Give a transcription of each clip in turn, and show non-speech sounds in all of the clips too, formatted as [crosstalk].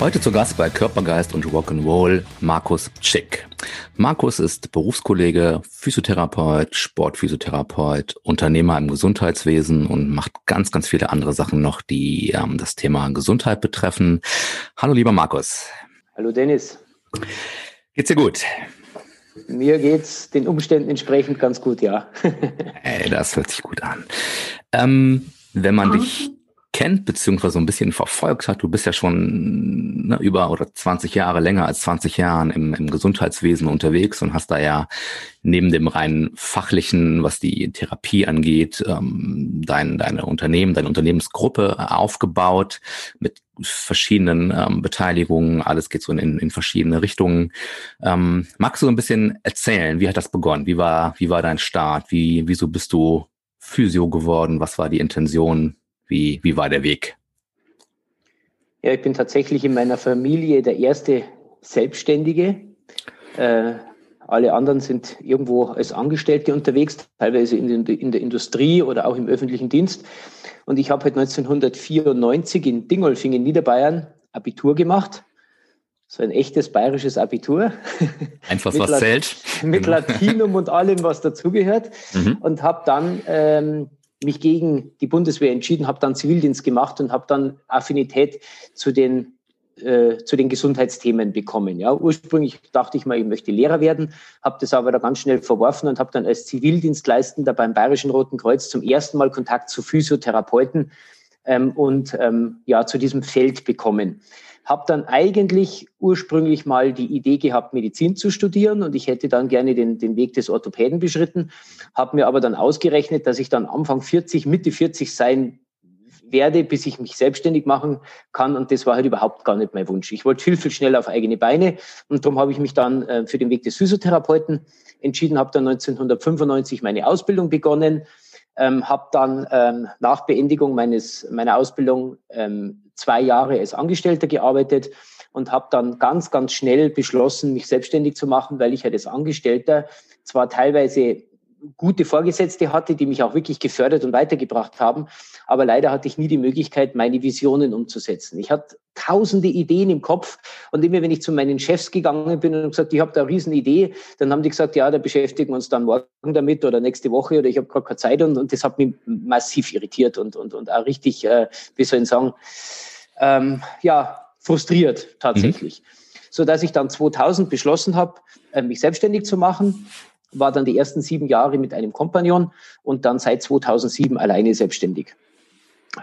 heute zu Gast bei Körpergeist und Rock'n'Roll Markus Schick. Markus ist Berufskollege, Physiotherapeut, Sportphysiotherapeut, Unternehmer im Gesundheitswesen und macht ganz, ganz viele andere Sachen noch, die ähm, das Thema Gesundheit betreffen. Hallo, lieber Markus. Hallo, Dennis. Geht's dir gut? Mir geht's den Umständen entsprechend ganz gut, ja. [laughs] Ey, das hört sich gut an. Ähm, wenn man dich kennt, beziehungsweise so ein bisschen verfolgt hat. Du bist ja schon ne, über oder 20 Jahre länger als 20 Jahren im, im Gesundheitswesen unterwegs und hast da ja neben dem rein fachlichen, was die Therapie angeht, ähm, dein, deine Unternehmen, deine Unternehmensgruppe aufgebaut mit verschiedenen ähm, Beteiligungen. Alles geht so in, in verschiedene Richtungen. Ähm, magst du so ein bisschen erzählen, wie hat das begonnen? Wie war, wie war dein Start? Wie, wieso bist du Physio geworden? Was war die Intention? Wie, wie war der Weg? Ja, ich bin tatsächlich in meiner Familie der erste Selbstständige. Äh, alle anderen sind irgendwo als Angestellte unterwegs, teilweise in, den, in der Industrie oder auch im öffentlichen Dienst. Und ich habe halt 1994 in Dingolfing in Niederbayern Abitur gemacht. So ein echtes bayerisches Abitur. Einfach [laughs] was zählt. Mit Latinum und allem, was dazugehört. [laughs] Mhm. Und habe dann ähm, mich gegen die Bundeswehr entschieden, habe dann Zivildienst gemacht und habe dann Affinität zu den äh, zu den Gesundheitsthemen bekommen. Ja, ursprünglich dachte ich mal, ich möchte Lehrer werden, habe das aber da ganz schnell verworfen und habe dann als Zivildienstleistender beim Bayerischen Roten Kreuz zum ersten Mal Kontakt zu Physiotherapeuten ähm, und ähm, ja zu diesem Feld bekommen. Habe dann eigentlich ursprünglich mal die Idee gehabt, Medizin zu studieren und ich hätte dann gerne den, den Weg des Orthopäden beschritten, habe mir aber dann ausgerechnet, dass ich dann Anfang 40, Mitte 40 sein werde, bis ich mich selbstständig machen kann. Und das war halt überhaupt gar nicht mein Wunsch. Ich wollte viel, viel schneller auf eigene Beine. Und darum habe ich mich dann äh, für den Weg des Physiotherapeuten entschieden, habe dann 1995 meine Ausbildung begonnen, ähm, habe dann ähm, nach Beendigung meines, meiner Ausbildung ähm, zwei Jahre als Angestellter gearbeitet und habe dann ganz, ganz schnell beschlossen, mich selbstständig zu machen, weil ich halt als Angestellter zwar teilweise gute Vorgesetzte hatte, die mich auch wirklich gefördert und weitergebracht haben. Aber leider hatte ich nie die Möglichkeit, meine Visionen umzusetzen. Ich hatte tausende Ideen im Kopf und immer wenn ich zu meinen Chefs gegangen bin und gesagt, ich habe da eine riesen Idee, dann haben die gesagt, ja, da beschäftigen wir uns dann morgen damit oder nächste Woche oder ich habe gar keine Zeit und, und das hat mich massiv irritiert und, und, und auch richtig, äh, wie soll ich sagen, ähm, ja, frustriert tatsächlich. Mhm. So dass ich dann 2000 beschlossen habe, äh, mich selbstständig zu machen war dann die ersten sieben Jahre mit einem Kompagnon und dann seit 2007 alleine selbstständig.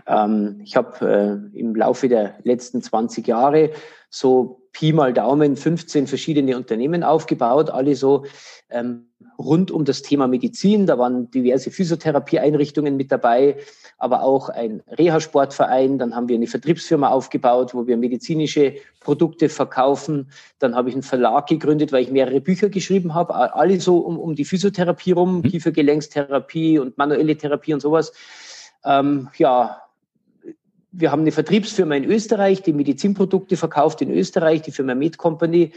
Ähm, ich habe äh, im Laufe der letzten 20 Jahre so Pi mal Daumen 15 verschiedene Unternehmen aufgebaut, alle so ähm, rund um das Thema Medizin. Da waren diverse Physiotherapieeinrichtungen mit dabei, aber auch ein Reha-Sportverein. Dann haben wir eine Vertriebsfirma aufgebaut, wo wir medizinische Produkte verkaufen. Dann habe ich einen Verlag gegründet, weil ich mehrere Bücher geschrieben habe, alle so um, um die Physiotherapie rum, mhm. Kiefergelenkstherapie und manuelle Therapie und sowas. Ähm, ja, wir haben eine Vertriebsfirma in Österreich, die Medizinprodukte verkauft in Österreich, die Firma Med Company.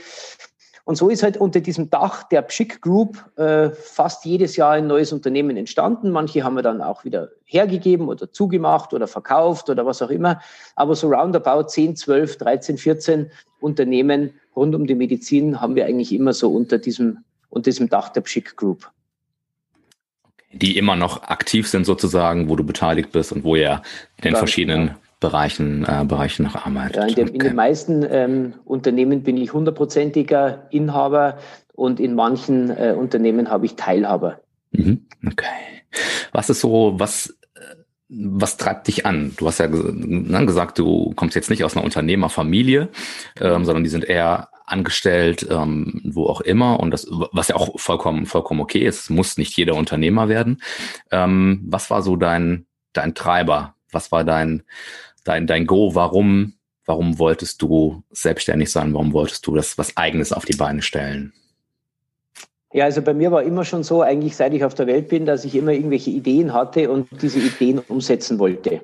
Und so ist halt unter diesem Dach der Pschick Group äh, fast jedes Jahr ein neues Unternehmen entstanden. Manche haben wir dann auch wieder hergegeben oder zugemacht oder verkauft oder was auch immer. Aber so roundabout 10, 12, 13, 14 Unternehmen rund um die Medizin haben wir eigentlich immer so unter diesem, unter diesem Dach der Pschick Group die immer noch aktiv sind sozusagen, wo du beteiligt bist und wo ihr in den Ganz verschiedenen genau. Bereichen, äh, Bereichen noch arbeitet. Ja, in, dem, okay. in den meisten ähm, Unternehmen bin ich hundertprozentiger Inhaber und in manchen äh, Unternehmen habe ich Teilhaber. Mhm. Okay. Was ist so, was, was treibt dich an? Du hast ja ne, gesagt, du kommst jetzt nicht aus einer Unternehmerfamilie, ähm, sondern die sind eher angestellt, ähm, wo auch immer, und das, was ja auch vollkommen, vollkommen okay ist, muss nicht jeder Unternehmer werden. Ähm, was war so dein, dein Treiber? Was war dein, dein, dein Go? Warum, warum wolltest du selbstständig sein? Warum wolltest du das was Eigenes auf die Beine stellen? Ja, also bei mir war immer schon so, eigentlich seit ich auf der Welt bin, dass ich immer irgendwelche Ideen hatte und diese Ideen umsetzen wollte.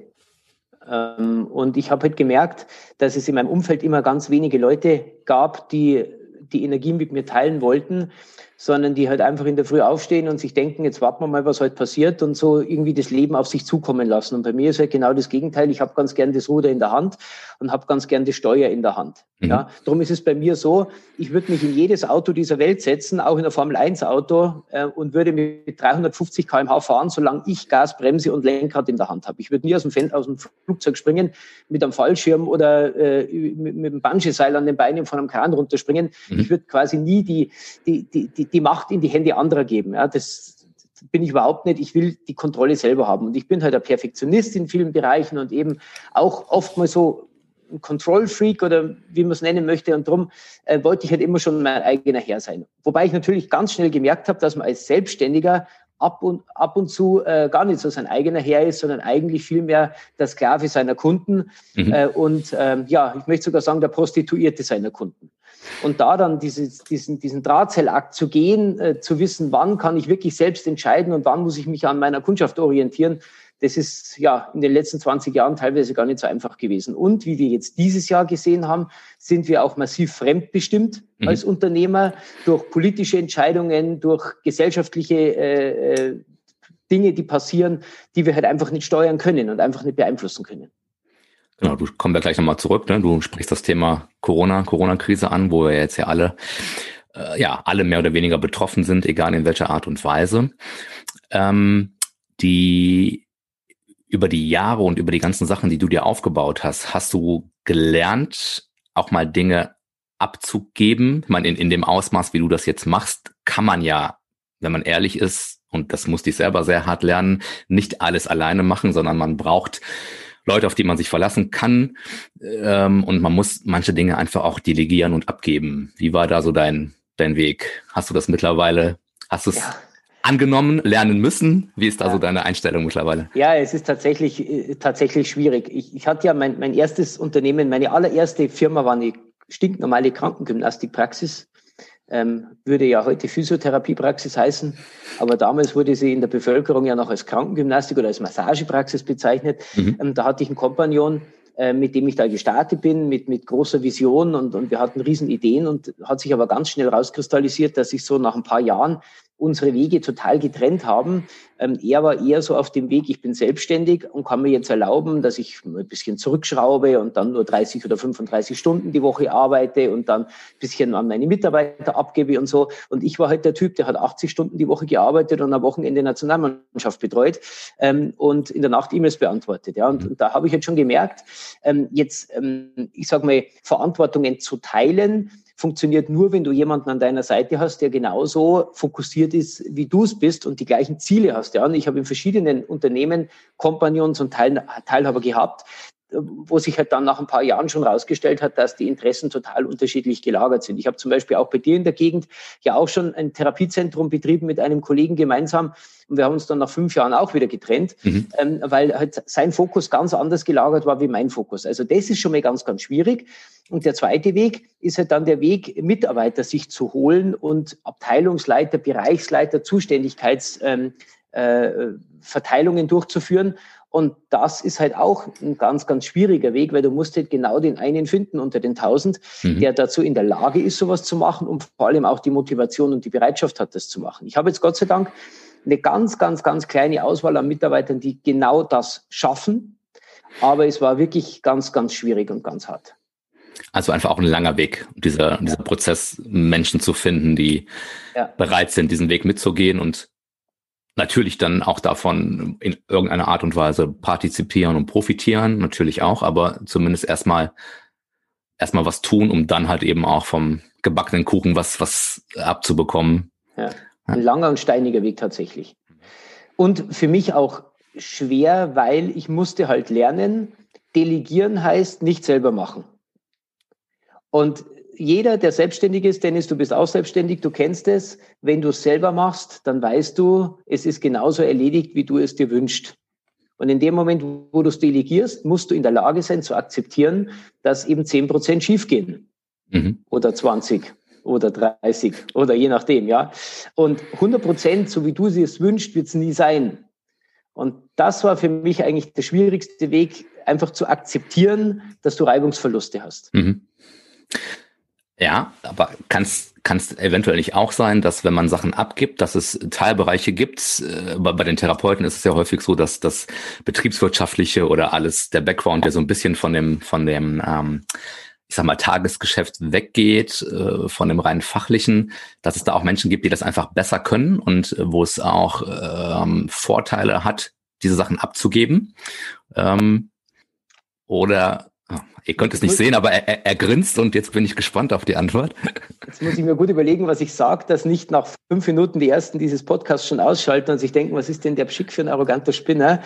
Ähm, und ich habe halt gemerkt, dass es in meinem Umfeld immer ganz wenige Leute gab, die die Energie mit mir teilen wollten sondern die halt einfach in der Früh aufstehen und sich denken, jetzt warten wir mal, was heute passiert und so irgendwie das Leben auf sich zukommen lassen. Und bei mir ist halt genau das Gegenteil. Ich habe ganz gern das Ruder in der Hand und habe ganz gern die Steuer in der Hand. Mhm. Ja, darum ist es bei mir so, ich würde mich in jedes Auto dieser Welt setzen, auch in ein Formel 1 Auto äh, und würde mit 350 kmh fahren, solange ich Gas, Bremse und Lenkrad in der Hand habe. Ich würde nie aus dem, Fen aus dem Flugzeug springen mit einem Fallschirm oder äh, mit, mit einem Bungee-Seil an den Beinen von einem Kran runterspringen. Mhm. Ich würde quasi nie die, die, die, die, die Macht in die Hände anderer geben. Ja, das bin ich überhaupt nicht. Ich will die Kontrolle selber haben. Und ich bin halt ein Perfektionist in vielen Bereichen und eben auch oft mal so ein Control-Freak oder wie man es nennen möchte. Und darum äh, wollte ich halt immer schon mein eigener Herr sein. Wobei ich natürlich ganz schnell gemerkt habe, dass man als Selbstständiger ab und, ab und zu äh, gar nicht so sein eigener Herr ist, sondern eigentlich vielmehr der Sklave seiner Kunden mhm. äh, und ähm, ja, ich möchte sogar sagen, der Prostituierte seiner Kunden. Und da dann dieses, diesen, diesen Drahtseilakt zu gehen, äh, zu wissen, wann kann ich wirklich selbst entscheiden und wann muss ich mich an meiner Kundschaft orientieren, das ist ja in den letzten 20 Jahren teilweise gar nicht so einfach gewesen. Und wie wir jetzt dieses Jahr gesehen haben, sind wir auch massiv fremdbestimmt mhm. als Unternehmer durch politische Entscheidungen, durch gesellschaftliche äh, äh, Dinge, die passieren, die wir halt einfach nicht steuern können und einfach nicht beeinflussen können. Genau, du kommst ja gleich nochmal zurück. Ne? Du sprichst das Thema Corona, Corona-Krise an, wo wir jetzt ja alle, äh, ja, alle mehr oder weniger betroffen sind, egal in welcher Art und Weise. Ähm, die über die Jahre und über die ganzen Sachen, die du dir aufgebaut hast, hast du gelernt, auch mal Dinge abzugeben? Ich meine, in, in dem Ausmaß, wie du das jetzt machst, kann man ja, wenn man ehrlich ist, und das musste ich selber sehr hart lernen, nicht alles alleine machen, sondern man braucht Leute, auf die man sich verlassen kann. Ähm, und man muss manche Dinge einfach auch delegieren und abgeben. Wie war da so dein, dein Weg? Hast du das mittlerweile, hast du es ja angenommen, lernen müssen. Wie ist da ja. so deine Einstellung mittlerweile? Ja, es ist tatsächlich, äh, tatsächlich schwierig. Ich, ich hatte ja mein, mein erstes Unternehmen, meine allererste Firma war eine stinknormale Krankengymnastikpraxis. Ähm, würde ja heute Physiotherapiepraxis heißen, aber damals wurde sie in der Bevölkerung ja noch als Krankengymnastik oder als Massagepraxis bezeichnet. Mhm. Ähm, da hatte ich einen Kompagnon, äh, mit dem ich da gestartet bin, mit, mit großer Vision und, und wir hatten riesen Ideen und hat sich aber ganz schnell rauskristallisiert, dass ich so nach ein paar Jahren unsere Wege total getrennt haben. Ähm, er war eher so auf dem Weg, ich bin selbstständig und kann mir jetzt erlauben, dass ich ein bisschen zurückschraube und dann nur 30 oder 35 Stunden die Woche arbeite und dann ein bisschen an meine Mitarbeiter abgebe und so. Und ich war halt der Typ, der hat 80 Stunden die Woche gearbeitet und am Wochenende Nationalmannschaft betreut ähm, und in der Nacht E-Mails beantwortet. Ja. Und, und da habe ich jetzt schon gemerkt, ähm, jetzt, ich sage mal, Verantwortungen zu teilen, funktioniert nur, wenn du jemanden an deiner Seite hast, der genauso fokussiert ist, wie du es bist und die gleichen Ziele hast. Ja, und ich habe in verschiedenen Unternehmen Kompagnons und Teil, Teilhaber gehabt, wo sich halt dann nach ein paar Jahren schon rausgestellt hat, dass die Interessen total unterschiedlich gelagert sind. Ich habe zum Beispiel auch bei dir in der Gegend ja auch schon ein Therapiezentrum betrieben mit einem Kollegen gemeinsam und wir haben uns dann nach fünf Jahren auch wieder getrennt, mhm. ähm, weil halt sein Fokus ganz anders gelagert war wie mein Fokus. Also das ist schon mal ganz, ganz schwierig. Und der zweite Weg ist halt dann der Weg, Mitarbeiter sich zu holen und Abteilungsleiter, Bereichsleiter, Zuständigkeitsverteilungen ähm, äh, durchzuführen und das ist halt auch ein ganz, ganz schwieriger Weg, weil du musst halt genau den einen finden unter den tausend, mhm. der dazu in der Lage ist, sowas zu machen und vor allem auch die Motivation und die Bereitschaft hat, das zu machen. Ich habe jetzt Gott sei Dank eine ganz, ganz, ganz kleine Auswahl an Mitarbeitern, die genau das schaffen. Aber es war wirklich ganz, ganz schwierig und ganz hart. Also einfach auch ein langer Weg, dieser, dieser Prozess, Menschen zu finden, die ja. bereit sind, diesen Weg mitzugehen und natürlich dann auch davon in irgendeiner Art und Weise partizipieren und profitieren, natürlich auch, aber zumindest erstmal erstmal was tun, um dann halt eben auch vom gebackenen Kuchen was was abzubekommen. Ja, ein langer und steiniger Weg tatsächlich. Und für mich auch schwer, weil ich musste halt lernen, delegieren heißt nicht selber machen. Und jeder, der selbstständig ist, Dennis, du bist auch selbstständig, du kennst es. Wenn du es selber machst, dann weißt du, es ist genauso erledigt, wie du es dir wünschst. Und in dem Moment, wo du es delegierst, musst du in der Lage sein zu akzeptieren, dass eben zehn Prozent schiefgehen mhm. oder 20 oder 30 oder je nachdem, ja. Und 100 Prozent, so wie du sie es wünschst, wird es nie sein. Und das war für mich eigentlich der schwierigste Weg, einfach zu akzeptieren, dass du Reibungsverluste hast. Mhm. Ja, aber kann es eventuell nicht auch sein, dass wenn man Sachen abgibt, dass es Teilbereiche gibt, äh, bei, bei den Therapeuten ist es ja häufig so, dass das betriebswirtschaftliche oder alles, der Background, der so ein bisschen von dem, von dem ähm, ich sag mal, Tagesgeschäft weggeht, äh, von dem rein fachlichen, dass es da auch Menschen gibt, die das einfach besser können und äh, wo es auch ähm, Vorteile hat, diese Sachen abzugeben. Ähm, oder ihr könnt es nicht sehen, aber er, er, er, grinst und jetzt bin ich gespannt auf die Antwort. Jetzt muss ich mir gut überlegen, was ich sage, dass nicht nach fünf Minuten die ersten dieses Podcasts schon ausschalten und sich denken, was ist denn der Pschick für ein arroganter Spinner?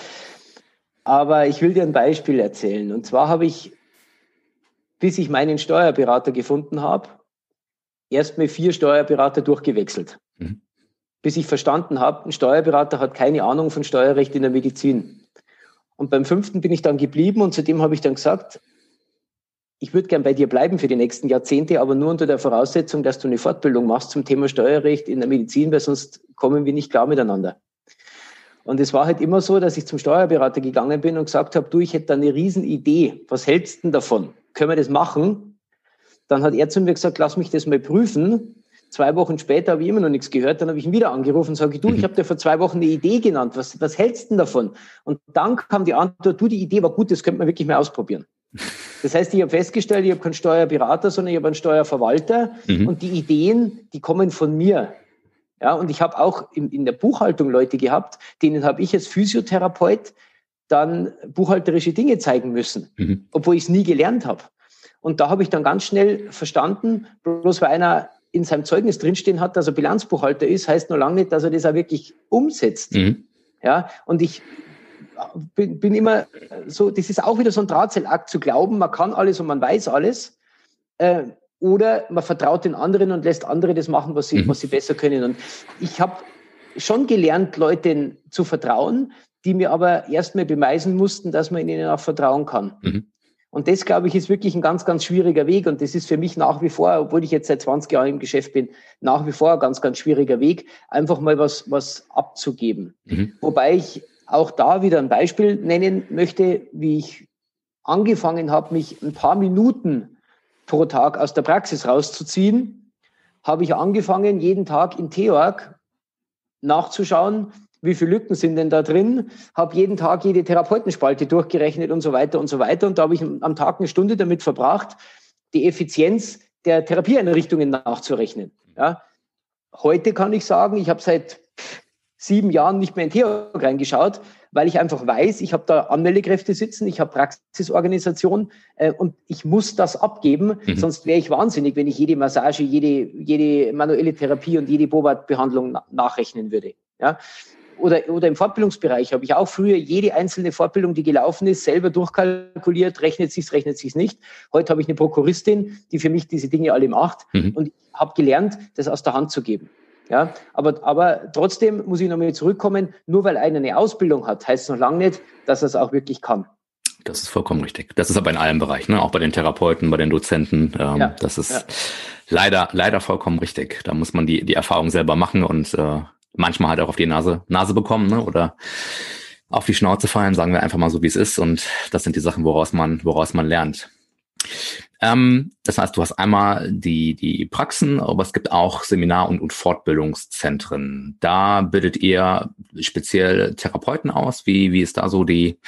Aber ich will dir ein Beispiel erzählen. Und zwar habe ich bis ich meinen Steuerberater gefunden habe, erst mal vier Steuerberater durchgewechselt. Mhm. Bis ich verstanden habe, ein Steuerberater hat keine Ahnung von Steuerrecht in der Medizin. Und beim fünften bin ich dann geblieben und zudem habe ich dann gesagt, ich würde gern bei dir bleiben für die nächsten Jahrzehnte, aber nur unter der Voraussetzung, dass du eine Fortbildung machst zum Thema Steuerrecht in der Medizin, weil sonst kommen wir nicht klar miteinander. Und es war halt immer so, dass ich zum Steuerberater gegangen bin und gesagt habe, du, ich hätte da eine Riesenidee. Was hältst du denn davon? können wir das machen? Dann hat er zu mir gesagt, lass mich das mal prüfen. Zwei Wochen später habe ich immer noch nichts gehört. Dann habe ich ihn wieder angerufen und sage, du, ich [laughs] habe dir vor zwei Wochen eine Idee genannt. Was, was hältst du denn davon? Und dann kam die Antwort, du, die Idee war gut, das könnte man wirklich mal ausprobieren. Das heißt, ich habe festgestellt, ich habe keinen Steuerberater, sondern ich habe einen Steuerverwalter mhm. und die Ideen, die kommen von mir. Ja, und ich habe auch in, in der Buchhaltung Leute gehabt, denen habe ich als Physiotherapeut dann buchhalterische Dinge zeigen müssen, mhm. obwohl ich es nie gelernt habe. Und da habe ich dann ganz schnell verstanden, bloß weil einer in seinem Zeugnis drinstehen hat, dass er Bilanzbuchhalter ist, heißt nur lange nicht, dass er das auch wirklich umsetzt. Mhm. Ja, und ich bin, bin, immer so, das ist auch wieder so ein Drahtseilakt zu glauben, man kann alles und man weiß alles. Äh, oder man vertraut den anderen und lässt andere das machen, was sie, mhm. was sie besser können. Und ich habe schon gelernt, Leuten zu vertrauen, die mir aber erstmal beweisen mussten, dass man ihnen auch vertrauen kann. Mhm. Und das, glaube ich, ist wirklich ein ganz, ganz schwieriger Weg. Und das ist für mich nach wie vor, obwohl ich jetzt seit 20 Jahren im Geschäft bin, nach wie vor ein ganz, ganz schwieriger Weg, einfach mal was, was abzugeben. Mhm. Wobei ich auch da wieder ein Beispiel nennen möchte, wie ich angefangen habe, mich ein paar Minuten pro Tag aus der Praxis rauszuziehen, habe ich angefangen, jeden Tag in Theorg nachzuschauen, wie viele Lücken sind denn da drin, habe jeden Tag jede Therapeutenspalte durchgerechnet und so weiter und so weiter. Und da habe ich am Tag eine Stunde damit verbracht, die Effizienz der Therapieeinrichtungen nachzurechnen. Ja. Heute kann ich sagen, ich habe seit sieben Jahren nicht mehr in Theorg reingeschaut, weil ich einfach weiß, ich habe da Anmeldekräfte sitzen, ich habe Praxisorganisation äh, und ich muss das abgeben, mhm. sonst wäre ich wahnsinnig, wenn ich jede Massage, jede, jede manuelle Therapie und jede Bobat-Behandlung na nachrechnen würde. Ja? oder, oder im Fortbildungsbereich habe ich auch früher jede einzelne Fortbildung, die gelaufen ist, selber durchkalkuliert, rechnet sich's, rechnet sich's nicht. Heute habe ich eine Prokuristin, die für mich diese Dinge alle macht mhm. und ich habe gelernt, das aus der Hand zu geben. Ja, aber, aber trotzdem muss ich nochmal zurückkommen, nur weil einer eine Ausbildung hat, heißt es noch lange nicht, dass er es auch wirklich kann. Das ist vollkommen richtig. Das ist aber in allen Bereichen, ne? auch bei den Therapeuten, bei den Dozenten. Ähm, ja, das ist ja. leider, leider vollkommen richtig. Da muss man die, die Erfahrung selber machen und äh, manchmal halt auch auf die Nase, Nase bekommen ne? oder auf die Schnauze fallen, sagen wir einfach mal so, wie es ist. Und das sind die Sachen, woraus man, woraus man lernt. Ähm, das heißt, du hast einmal die, die Praxen, aber es gibt auch Seminar- und, und Fortbildungszentren. Da bildet ihr speziell Therapeuten aus. Wie, wie ist da so die,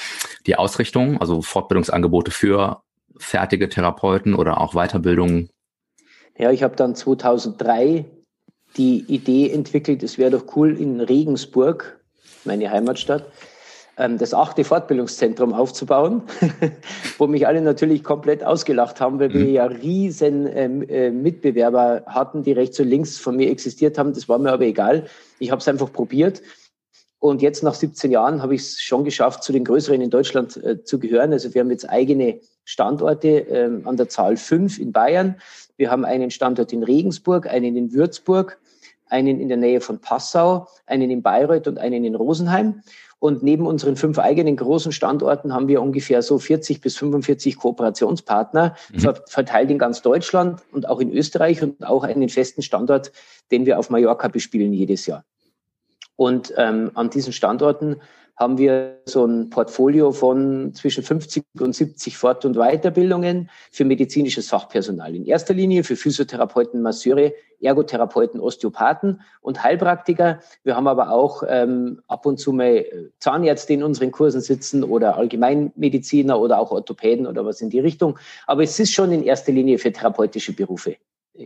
die Ausrichtung? Also Fortbildungsangebote für fertige Therapeuten oder auch Weiterbildung? Ja, ich habe dann 2003 die Idee entwickelt, es wäre doch cool, in Regensburg, meine Heimatstadt, das achte Fortbildungszentrum aufzubauen, [laughs] wo mich alle natürlich komplett ausgelacht haben, weil wir mhm. ja riesen ähm, äh, Mitbewerber hatten, die rechts und links von mir existiert haben. Das war mir aber egal. Ich habe es einfach probiert. Und jetzt nach 17 Jahren habe ich es schon geschafft, zu den größeren in Deutschland äh, zu gehören. Also wir haben jetzt eigene Standorte ähm, an der Zahl fünf in Bayern. Wir haben einen Standort in Regensburg, einen in Würzburg, einen in der Nähe von Passau, einen in Bayreuth und einen in Rosenheim. Und neben unseren fünf eigenen großen Standorten haben wir ungefähr so 40 bis 45 Kooperationspartner, mhm. verteilt in ganz Deutschland und auch in Österreich und auch einen festen Standort, den wir auf Mallorca bespielen jedes Jahr. Und ähm, an diesen Standorten haben wir so ein Portfolio von zwischen 50 und 70 Fort- und Weiterbildungen für medizinisches Fachpersonal. In erster Linie für Physiotherapeuten, Masseure, Ergotherapeuten, Osteopathen und Heilpraktiker. Wir haben aber auch ähm, ab und zu mal Zahnärzte in unseren Kursen sitzen oder Allgemeinmediziner oder auch Orthopäden oder was in die Richtung. Aber es ist schon in erster Linie für therapeutische Berufe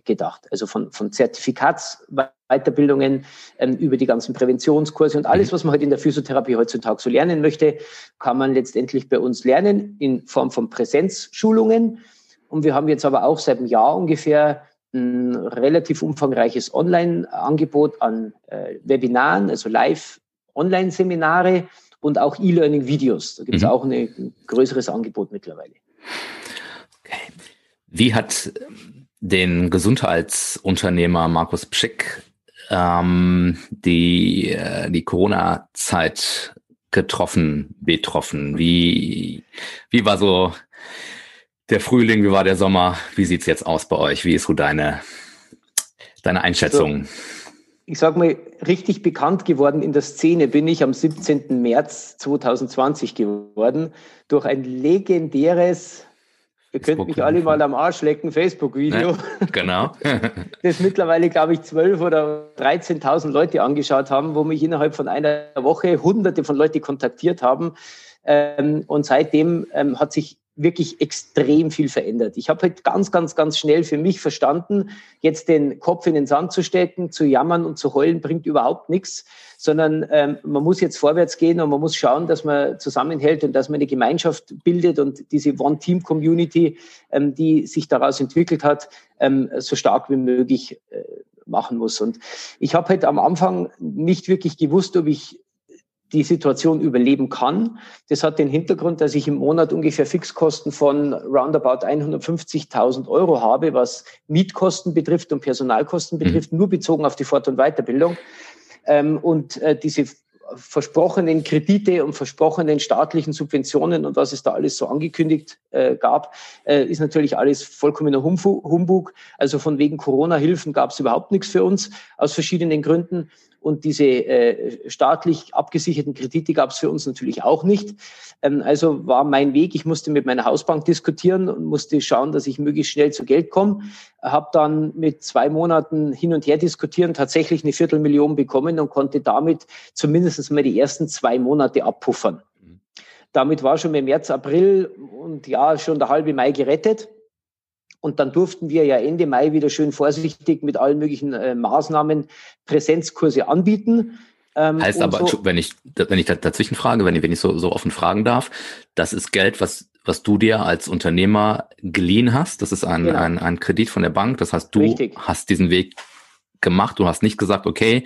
gedacht. Also von, von Zertifikatsweiterbildungen ähm, über die ganzen Präventionskurse und alles, mhm. was man halt in der Physiotherapie heutzutage so lernen möchte, kann man letztendlich bei uns lernen in Form von Präsenzschulungen. Und wir haben jetzt aber auch seit einem Jahr ungefähr ein relativ umfangreiches Online-Angebot an äh, Webinaren, also Live-Online-Seminare und auch E-Learning-Videos. Da gibt es mhm. auch eine, ein größeres Angebot mittlerweile. Okay. Wie hat den Gesundheitsunternehmer Markus Pschick ähm, die, äh, die Corona-Zeit getroffen, betroffen? Wie, wie war so der Frühling, wie war der Sommer? Wie sieht's jetzt aus bei euch? Wie ist so deine, deine Einschätzung? So, ich sag mal, richtig bekannt geworden in der Szene bin ich am 17. März 2020 geworden durch ein legendäres Ihr könnt mich alle mal am Arsch lecken, Facebook-Video. Ja, genau. [laughs] das mittlerweile, glaube ich, 12 oder 13.000 Leute angeschaut haben, wo mich innerhalb von einer Woche hunderte von Leuten kontaktiert haben. Ähm, und seitdem ähm, hat sich wirklich extrem viel verändert. Ich habe halt ganz, ganz, ganz schnell für mich verstanden, jetzt den Kopf in den Sand zu stecken, zu jammern und zu heulen bringt überhaupt nichts, sondern ähm, man muss jetzt vorwärts gehen und man muss schauen, dass man zusammenhält und dass man eine Gemeinschaft bildet und diese One-Team-Community, ähm, die sich daraus entwickelt hat, ähm, so stark wie möglich äh, machen muss. Und ich habe halt am Anfang nicht wirklich gewusst, ob ich die Situation überleben kann. Das hat den Hintergrund, dass ich im Monat ungefähr Fixkosten von roundabout 150.000 Euro habe, was Mietkosten betrifft und Personalkosten betrifft, mhm. nur bezogen auf die Fort- und Weiterbildung. Ähm, und äh, diese versprochenen Kredite und versprochenen staatlichen Subventionen und was es da alles so angekündigt äh, gab, äh, ist natürlich alles vollkommener Humbug. Also von wegen Corona-Hilfen gab es überhaupt nichts für uns aus verschiedenen Gründen. Und diese äh, staatlich abgesicherten Kredite gab es für uns natürlich auch nicht. Ähm, also war mein Weg, ich musste mit meiner Hausbank diskutieren und musste schauen, dass ich möglichst schnell zu Geld komme. Habe dann mit zwei Monaten hin und her diskutieren tatsächlich eine Viertelmillion bekommen und konnte damit zumindest mal die ersten zwei Monate abpuffern. Damit war schon im März, April und ja, schon der halbe Mai gerettet. Und dann durften wir ja Ende Mai wieder schön vorsichtig mit allen möglichen äh, Maßnahmen Präsenzkurse anbieten. Ähm, heißt aber, so, wenn ich, wenn ich dazwischen frage, wenn ich, wenn ich so, so offen fragen darf, das ist Geld, was, was du dir als Unternehmer geliehen hast. Das ist ein, genau. ein, ein Kredit von der Bank. Das heißt, du Richtig. hast diesen Weg gemacht. Du hast nicht gesagt, okay,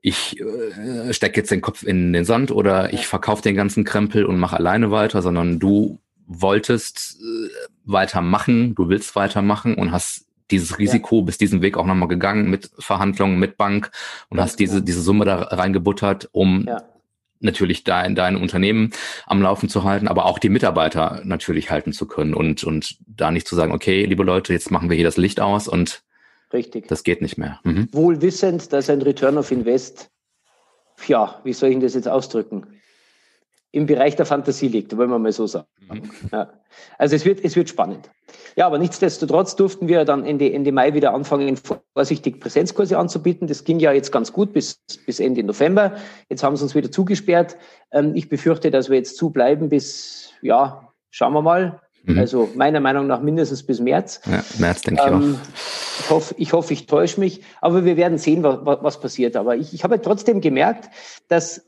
ich äh, stecke jetzt den Kopf in den Sand oder ja. ich verkaufe den ganzen Krempel und mache alleine weiter, sondern du wolltest äh, weitermachen, du willst weitermachen und hast dieses Risiko ja. bis diesen Weg auch nochmal gegangen mit Verhandlungen mit Bank und hast diese, diese Summe da reingebuttert, um ja. natürlich dein, dein Unternehmen am Laufen zu halten, aber auch die Mitarbeiter natürlich halten zu können und, und da nicht zu sagen, okay, liebe Leute, jetzt machen wir hier das Licht aus und Richtig. das geht nicht mehr. Mhm. Wohl wissend, dass ein Return of Invest, ja, wie soll ich das jetzt ausdrücken? Im Bereich der Fantasie liegt, wollen wir mal so sagen. Mhm. Ja. Also es wird, es wird spannend. Ja, aber nichtsdestotrotz durften wir dann Ende, Ende Mai wieder anfangen, vorsichtig Präsenzkurse anzubieten. Das ging ja jetzt ganz gut bis, bis Ende November. Jetzt haben sie uns wieder zugesperrt. Ähm, ich befürchte, dass wir jetzt zubleiben bis, ja, schauen wir mal. Mhm. Also meiner Meinung nach mindestens bis März. Ja, März denke ich ähm, auch. Ich hoffe, ich, hoffe, ich täusche mich, aber wir werden sehen, was, was passiert. Aber ich, ich habe trotzdem gemerkt, dass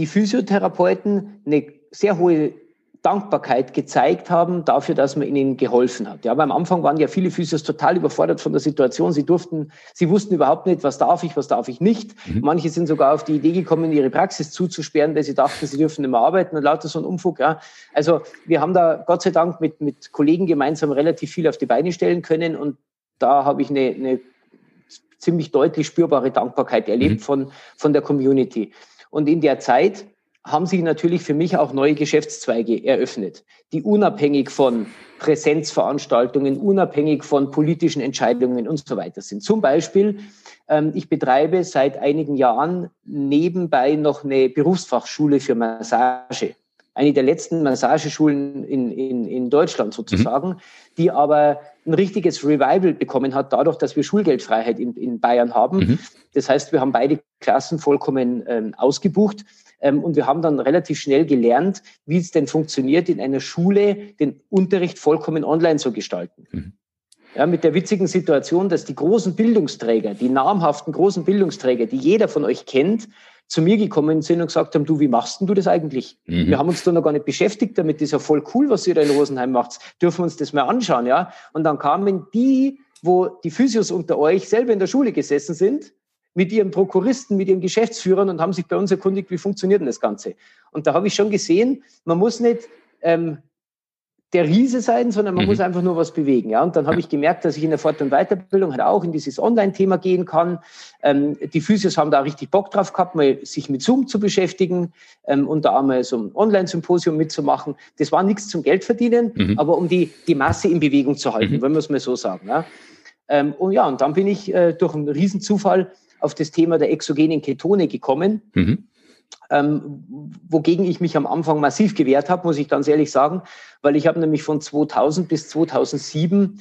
die Physiotherapeuten eine sehr hohe Dankbarkeit gezeigt haben dafür, dass man ihnen geholfen hat. Ja, aber am Anfang waren ja viele Physios total überfordert von der Situation. Sie durften, sie wussten überhaupt nicht, was darf ich, was darf ich nicht. Mhm. Manche sind sogar auf die Idee gekommen, ihre Praxis zuzusperren, weil sie dachten, sie dürfen nicht mehr arbeiten und lauter so ein Umfug. Ja. Also wir haben da Gott sei Dank mit, mit Kollegen gemeinsam relativ viel auf die Beine stellen können und da habe ich eine, eine ziemlich deutlich spürbare Dankbarkeit erlebt mhm. von, von der Community. Und in der Zeit haben sich natürlich für mich auch neue Geschäftszweige eröffnet, die unabhängig von Präsenzveranstaltungen, unabhängig von politischen Entscheidungen und so weiter sind. Zum Beispiel, ähm, ich betreibe seit einigen Jahren nebenbei noch eine Berufsfachschule für Massage. Eine der letzten Massageschulen in, in, in Deutschland sozusagen, mhm. die aber ein richtiges Revival bekommen hat, dadurch, dass wir Schulgeldfreiheit in, in Bayern haben. Mhm. Das heißt, wir haben beide Klassen vollkommen ähm, ausgebucht. Ähm, und wir haben dann relativ schnell gelernt, wie es denn funktioniert, in einer Schule den Unterricht vollkommen online zu gestalten. Mhm. Ja, mit der witzigen Situation, dass die großen Bildungsträger, die namhaften großen Bildungsträger, die jeder von euch kennt, zu mir gekommen sind und gesagt haben, du, wie machst denn du das eigentlich? Mhm. Wir haben uns da noch gar nicht beschäftigt damit, das ist ja voll cool, was ihr da in Rosenheim macht. Dürfen wir uns das mal anschauen, ja? Und dann kamen die, wo die Physios unter euch selber in der Schule gesessen sind mit ihren Prokuristen, mit ihren Geschäftsführern und haben sich bei uns erkundigt, wie funktioniert denn das Ganze. Und da habe ich schon gesehen, man muss nicht ähm, der Riese sein, sondern man mhm. muss einfach nur was bewegen. Ja? Und dann habe ich gemerkt, dass ich in der Fort- und Weiterbildung halt auch in dieses Online-Thema gehen kann. Ähm, die Physios haben da richtig Bock drauf gehabt, mal sich mit Zoom zu beschäftigen ähm, und da einmal so ein Online-Symposium mitzumachen. Das war nichts zum Geld verdienen, mhm. aber um die, die Masse in Bewegung zu halten, mhm. wenn wir es mal so sagen. Ja? Ähm, und ja, und dann bin ich äh, durch einen Riesenzufall auf das Thema der exogenen Ketone gekommen, mhm. Ähm, wogegen ich mich am Anfang massiv gewehrt habe, muss ich ganz ehrlich sagen, weil ich habe nämlich von 2000 bis 2007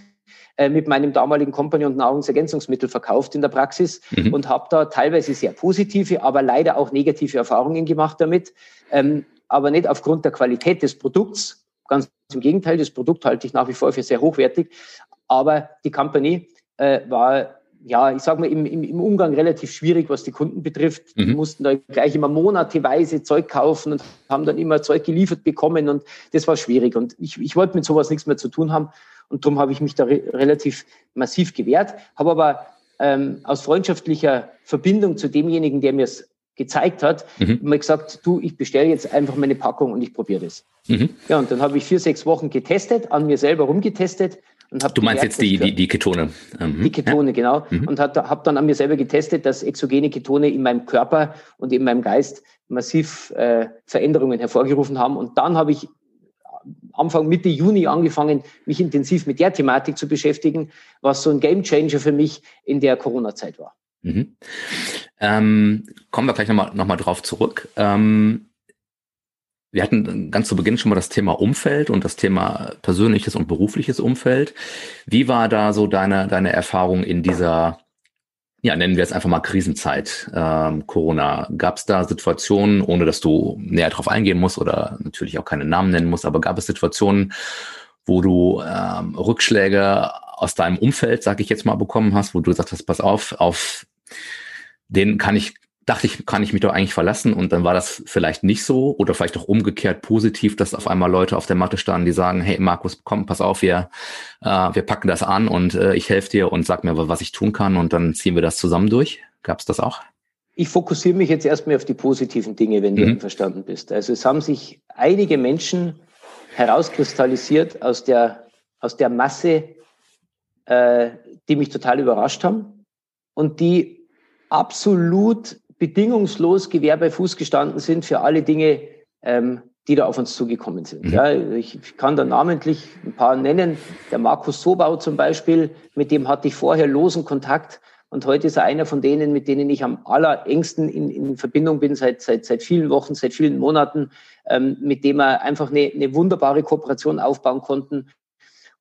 äh, mit meinem damaligen Kompagnon Nahrungsergänzungsmittel verkauft in der Praxis mhm. und habe da teilweise sehr positive, aber leider auch negative Erfahrungen gemacht damit, ähm, aber nicht aufgrund der Qualität des Produkts, ganz im Gegenteil, das Produkt halte ich nach wie vor für sehr hochwertig, aber die Company äh, war ja, ich sage mal, im, im, im, Umgang relativ schwierig, was die Kunden betrifft. Mhm. Die mussten da gleich immer monateweise Zeug kaufen und haben dann immer Zeug geliefert bekommen und das war schwierig. Und ich, ich wollte mit sowas nichts mehr zu tun haben und darum habe ich mich da re relativ massiv gewehrt, habe aber ähm, aus freundschaftlicher Verbindung zu demjenigen, der mir es gezeigt hat, mhm. mal gesagt, du, ich bestelle jetzt einfach meine Packung und ich probiere das. Mhm. Ja, und dann habe ich vier, sechs Wochen getestet, an mir selber rumgetestet und du meinst jetzt die, die, die Ketone? Mhm. Die Ketone, ja. genau. Mhm. Und habe dann an mir selber getestet, dass exogene Ketone in meinem Körper und in meinem Geist massiv äh, Veränderungen hervorgerufen haben. Und dann habe ich Anfang Mitte Juni angefangen, mich intensiv mit der Thematik zu beschäftigen, was so ein Gamechanger für mich in der Corona-Zeit war. Mhm. Ähm, kommen wir gleich nochmal noch mal drauf zurück. Ähm, wir hatten ganz zu Beginn schon mal das Thema Umfeld und das Thema persönliches und berufliches Umfeld. Wie war da so deine, deine Erfahrung in dieser, ja, nennen wir es einfach mal Krisenzeit, ähm, Corona? Gab es da Situationen, ohne dass du näher drauf eingehen musst oder natürlich auch keine Namen nennen musst, aber gab es Situationen, wo du ähm, Rückschläge aus deinem Umfeld, sag ich jetzt mal, bekommen hast, wo du gesagt hast, pass auf, auf den kann ich dachte ich, kann ich mich doch eigentlich verlassen und dann war das vielleicht nicht so oder vielleicht auch umgekehrt positiv, dass auf einmal Leute auf der Matte standen, die sagen, hey Markus, komm, pass auf, wir, äh, wir packen das an und äh, ich helfe dir und sag mir, was ich tun kann und dann ziehen wir das zusammen durch. Gab es das auch? Ich fokussiere mich jetzt erstmal auf die positiven Dinge, wenn mhm. du einverstanden bist. Also es haben sich einige Menschen herauskristallisiert aus der, aus der Masse, äh, die mich total überrascht haben und die absolut bedingungslos Gewehr bei Fuß gestanden sind für alle Dinge, ähm, die da auf uns zugekommen sind. Mhm. Ja, ich kann da namentlich ein paar nennen. Der Markus Sobau zum Beispiel, mit dem hatte ich vorher losen Kontakt und heute ist er einer von denen, mit denen ich am allerengsten in, in Verbindung bin, seit, seit, seit vielen Wochen, seit vielen Monaten, ähm, mit dem wir einfach eine, eine wunderbare Kooperation aufbauen konnten.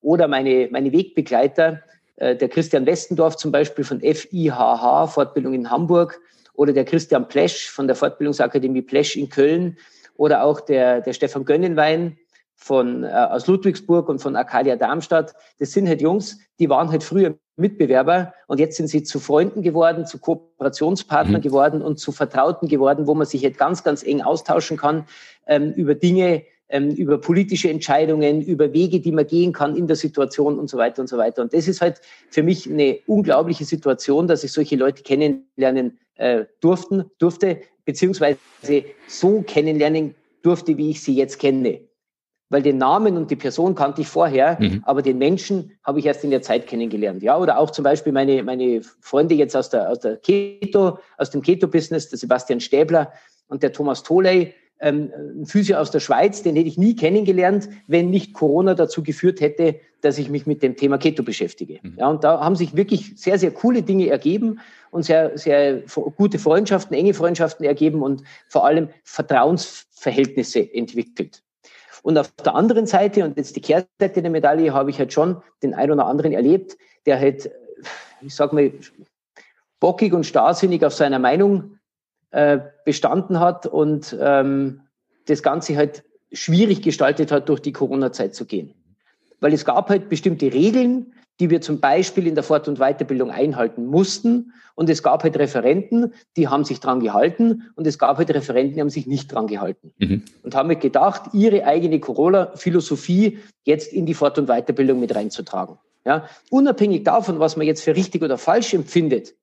Oder meine, meine Wegbegleiter, äh, der Christian Westendorf zum Beispiel von FIHH, Fortbildung in Hamburg, oder der Christian Plesch von der Fortbildungsakademie Plesch in Köln oder auch der, der Stefan Gönnenwein von, äh, aus Ludwigsburg und von Arcadia Darmstadt. Das sind halt Jungs, die waren halt früher Mitbewerber und jetzt sind sie zu Freunden geworden, zu Kooperationspartnern mhm. geworden und zu Vertrauten geworden, wo man sich jetzt ganz, ganz eng austauschen kann ähm, über Dinge, ähm, über politische Entscheidungen, über Wege, die man gehen kann in der Situation und so weiter und so weiter. Und das ist halt für mich eine unglaubliche Situation, dass ich solche Leute kennenlernen äh, durften, durfte, beziehungsweise so kennenlernen durfte, wie ich sie jetzt kenne. Weil den Namen und die Person kannte ich vorher, mhm. aber den Menschen habe ich erst in der Zeit kennengelernt. Ja, oder auch zum Beispiel meine, meine Freunde jetzt aus der, aus der Keto, aus dem Keto-Business, der Sebastian Stäbler, Und der Thomas Toley, ähm, ein Physio aus der Schweiz, den hätte ich nie kennengelernt, wenn nicht Corona dazu geführt hätte, dass ich mich mit dem Thema Keto beschäftige. Mhm. Ja, und da haben sich wirklich sehr, sehr coole Dinge ergeben und sehr, sehr gute Freundschaften, enge Freundschaften ergeben und vor allem Vertrauensverhältnisse entwickelt. Und auf der anderen Seite, und jetzt die Kehrseite der Medaille, habe ich halt schon den einen oder anderen erlebt, der halt, ich sag mal, bockig und starrsinnig auf seiner Meinung äh, bestanden hat und ähm, das Ganze halt schwierig gestaltet hat, durch die Corona-Zeit zu gehen. Weil es gab halt bestimmte Regeln, die wir zum Beispiel in der Fort- und Weiterbildung einhalten mussten. Und es gab halt Referenten, die haben sich dran gehalten. Und es gab halt Referenten, die haben sich nicht dran gehalten. Mhm. Und haben halt gedacht, ihre eigene Corona-Philosophie jetzt in die Fort- und Weiterbildung mit reinzutragen. Ja, unabhängig davon, was man jetzt für richtig oder falsch empfindet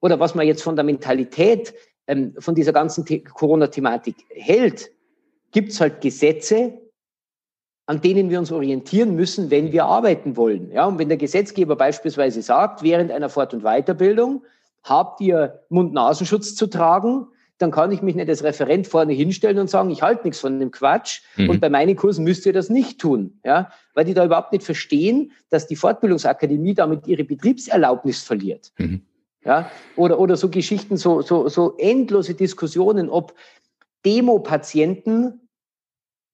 oder was man jetzt von der Mentalität ähm, von dieser ganzen Corona-Thematik hält, gibt es halt Gesetze, an denen wir uns orientieren müssen, wenn wir arbeiten wollen. Ja, und wenn der Gesetzgeber beispielsweise sagt, während einer Fort- und Weiterbildung habt ihr Mund-Nasenschutz zu tragen, dann kann ich mich nicht als Referent vorne hinstellen und sagen, ich halte nichts von dem Quatsch. Mhm. Und bei meinen Kursen müsst ihr das nicht tun. Ja, weil die da überhaupt nicht verstehen, dass die Fortbildungsakademie damit ihre Betriebserlaubnis verliert. Mhm. Ja, oder, oder so Geschichten, so, so, so endlose Diskussionen, ob Demo-Patienten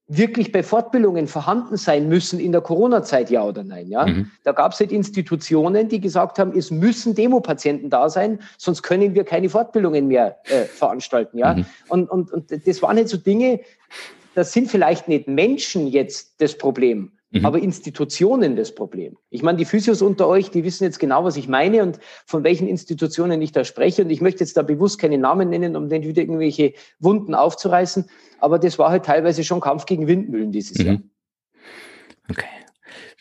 wirklich bei Fortbildungen vorhanden sein müssen in der Corona-Zeit, ja oder nein. Ja? Mhm. Da gab es halt Institutionen, die gesagt haben, es müssen Demo-Patienten da sein, sonst können wir keine Fortbildungen mehr äh, veranstalten. Ja? Mhm. Und, und, und das waren halt so Dinge, das sind vielleicht nicht Menschen jetzt das Problem, Mhm. aber Institutionen das Problem. Ich meine, die Physios unter euch, die wissen jetzt genau, was ich meine und von welchen Institutionen ich da spreche. Und ich möchte jetzt da bewusst keine Namen nennen, um den wieder irgendwelche Wunden aufzureißen. Aber das war halt teilweise schon Kampf gegen Windmühlen dieses mhm. Jahr. Okay.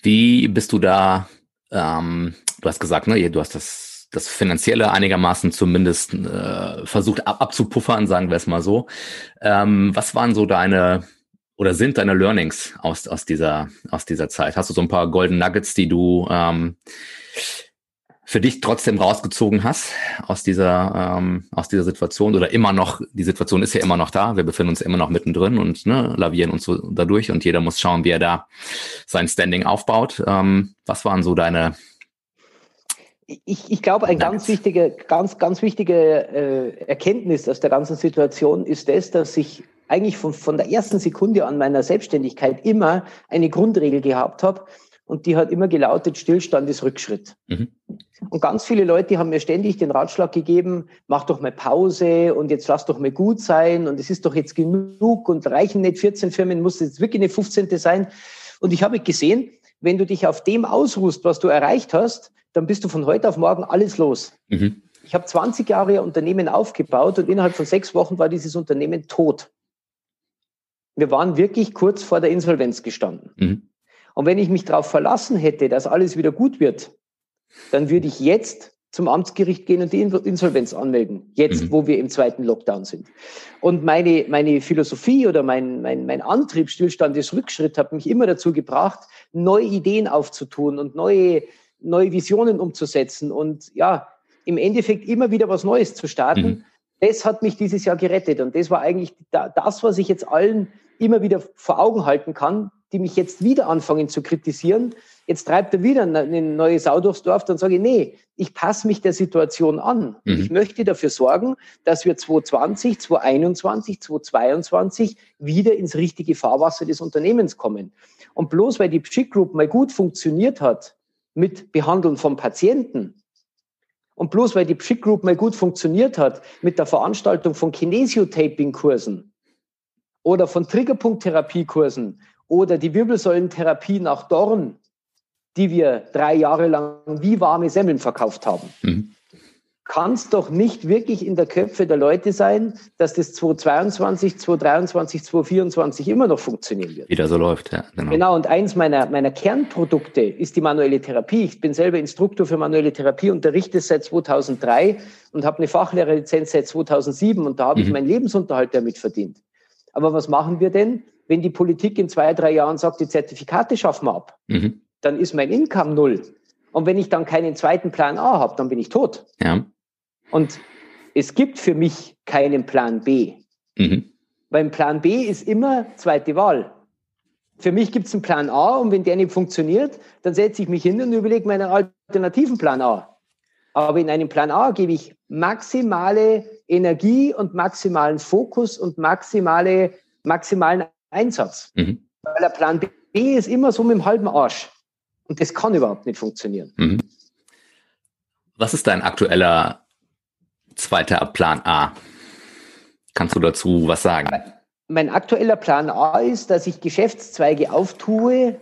Wie bist du da, ähm, du hast gesagt, ne, du hast das, das Finanzielle einigermaßen zumindest äh, versucht ab, abzupuffern, sagen wir es mal so. Ähm, was waren so deine oder sind deine Learnings aus, aus, dieser, aus dieser Zeit? Hast du so ein paar Golden Nuggets, die du ähm, für dich trotzdem rausgezogen hast aus dieser, ähm, aus dieser Situation oder immer noch, die Situation ist ja immer noch da, wir befinden uns immer noch mittendrin und ne, lavieren uns so dadurch und jeder muss schauen, wie er da sein Standing aufbaut. Ähm, was waren so deine ich, ich glaube, ein ganz wichtige, ganz, ganz wichtige äh, Erkenntnis aus der ganzen Situation ist das, dass ich eigentlich von, von der ersten Sekunde an meiner Selbstständigkeit immer eine Grundregel gehabt habe. Und die hat immer gelautet, Stillstand ist Rückschritt. Mhm. Und ganz viele Leute haben mir ständig den Ratschlag gegeben, mach doch mal Pause und jetzt lass doch mal gut sein und es ist doch jetzt genug und reichen nicht 14 Firmen, muss jetzt wirklich eine 15. sein. Und ich habe gesehen, wenn du dich auf dem ausruhst, was du erreicht hast, dann bist du von heute auf morgen alles los. Mhm. Ich habe 20 Jahre Unternehmen aufgebaut und innerhalb von sechs Wochen war dieses Unternehmen tot wir waren wirklich kurz vor der Insolvenz gestanden. Mhm. Und wenn ich mich darauf verlassen hätte, dass alles wieder gut wird, dann würde ich jetzt zum Amtsgericht gehen und die Insolvenz anmelden. Jetzt, mhm. wo wir im zweiten Lockdown sind. Und meine, meine Philosophie oder mein, mein, mein Antrieb, Stillstand des Rückschritt, hat mich immer dazu gebracht, neue Ideen aufzutun und neue, neue Visionen umzusetzen und ja, im Endeffekt immer wieder was Neues zu starten. Mhm. Das hat mich dieses Jahr gerettet. Und das war eigentlich das, was ich jetzt allen immer wieder vor Augen halten kann, die mich jetzt wieder anfangen zu kritisieren. Jetzt treibt er wieder eine neue Sau durchs Dorf, dann sage ich, nee, ich passe mich der Situation an. Mhm. Ich möchte dafür sorgen, dass wir 2020, 2021, 2022 wieder ins richtige Fahrwasser des Unternehmens kommen. Und bloß weil die Chick Group mal gut funktioniert hat mit Behandeln von Patienten, und bloß weil die Chick Group mal gut funktioniert hat mit der Veranstaltung von Kinesiotaping-Kursen, oder von Triggerpunkttherapiekursen oder die Wirbelsäulentherapie nach Dorn, die wir drei Jahre lang wie warme Semmeln verkauft haben. Mhm. Kann es doch nicht wirklich in der Köpfe der Leute sein, dass das 2022, 2023, 2024 immer noch funktionieren wird. Wieder so läuft, ja. Genau, genau und eins meiner, meiner Kernprodukte ist die manuelle Therapie. Ich bin selber Instruktor für manuelle Therapie, unterrichte seit 2003 und habe eine Fachlehrerlizenz seit 2007 und da habe mhm. ich meinen Lebensunterhalt damit verdient. Aber was machen wir denn, wenn die Politik in zwei, drei Jahren sagt, die Zertifikate schaffen wir ab? Mhm. Dann ist mein Income null. Und wenn ich dann keinen zweiten Plan A habe, dann bin ich tot. Ja. Und es gibt für mich keinen Plan B. Mhm. Beim Plan B ist immer zweite Wahl. Für mich gibt es einen Plan A und wenn der nicht funktioniert, dann setze ich mich hin und überlege meinen alternativen Plan A. Aber in einem Plan A gebe ich maximale Energie und maximalen Fokus und maximale, maximalen Einsatz. Mhm. Weil der Plan B ist immer so mit dem halben Arsch. Und das kann überhaupt nicht funktionieren. Mhm. Was ist dein aktueller zweiter Plan A? Kannst du dazu was sagen? Mein aktueller Plan A ist, dass ich Geschäftszweige auftue,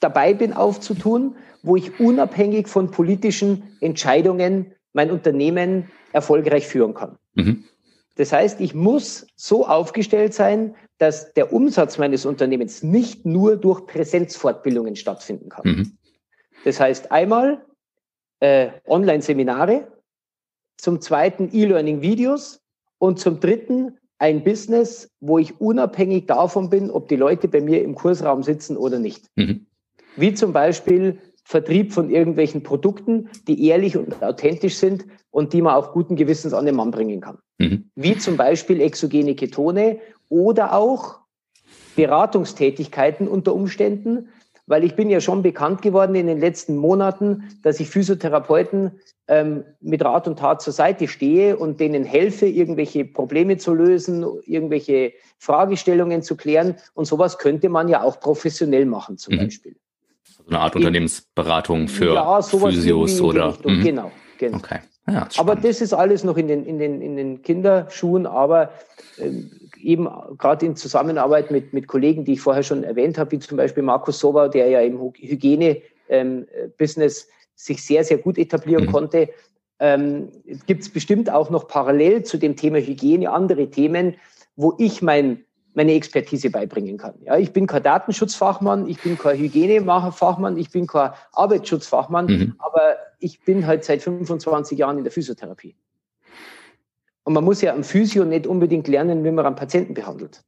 dabei bin aufzutun, wo ich unabhängig von politischen Entscheidungen mein Unternehmen erfolgreich führen kann. Mhm. Das heißt, ich muss so aufgestellt sein, dass der Umsatz meines Unternehmens nicht nur durch Präsenzfortbildungen stattfinden kann. Mhm. Das heißt einmal äh, Online-Seminare, zum zweiten E-Learning-Videos und zum dritten ein Business, wo ich unabhängig davon bin, ob die Leute bei mir im Kursraum sitzen oder nicht. Mhm. Wie zum Beispiel Vertrieb von irgendwelchen Produkten, die ehrlich und authentisch sind und die man auch guten Gewissens an den Mann bringen kann. Mhm. Wie zum Beispiel exogene Ketone oder auch Beratungstätigkeiten unter Umständen, weil ich bin ja schon bekannt geworden in den letzten Monaten, dass ich Physiotherapeuten ähm, mit Rat und Tat zur Seite stehe und denen helfe, irgendwelche Probleme zu lösen, irgendwelche Fragestellungen zu klären. Und sowas könnte man ja auch professionell machen zum mhm. Beispiel. So eine Art Unternehmensberatung für ja, Physios oder. Mhm. Genau, genau. Okay. Ja, aber das ist alles noch in den, in den, in den Kinderschuhen, aber ähm, eben gerade in Zusammenarbeit mit, mit Kollegen, die ich vorher schon erwähnt habe, wie zum Beispiel Markus Sober, der ja im Hygiene-Business ähm, sich sehr, sehr gut etablieren mhm. konnte, ähm, gibt es bestimmt auch noch parallel zu dem Thema Hygiene andere Themen, wo ich mein meine Expertise beibringen kann. Ja, ich bin kein Datenschutzfachmann, ich bin kein Hygienefachmann, ich bin kein Arbeitsschutzfachmann, mhm. aber ich bin halt seit 25 Jahren in der Physiotherapie. Und man muss ja am Physio nicht unbedingt lernen, wie man einen Patienten behandelt.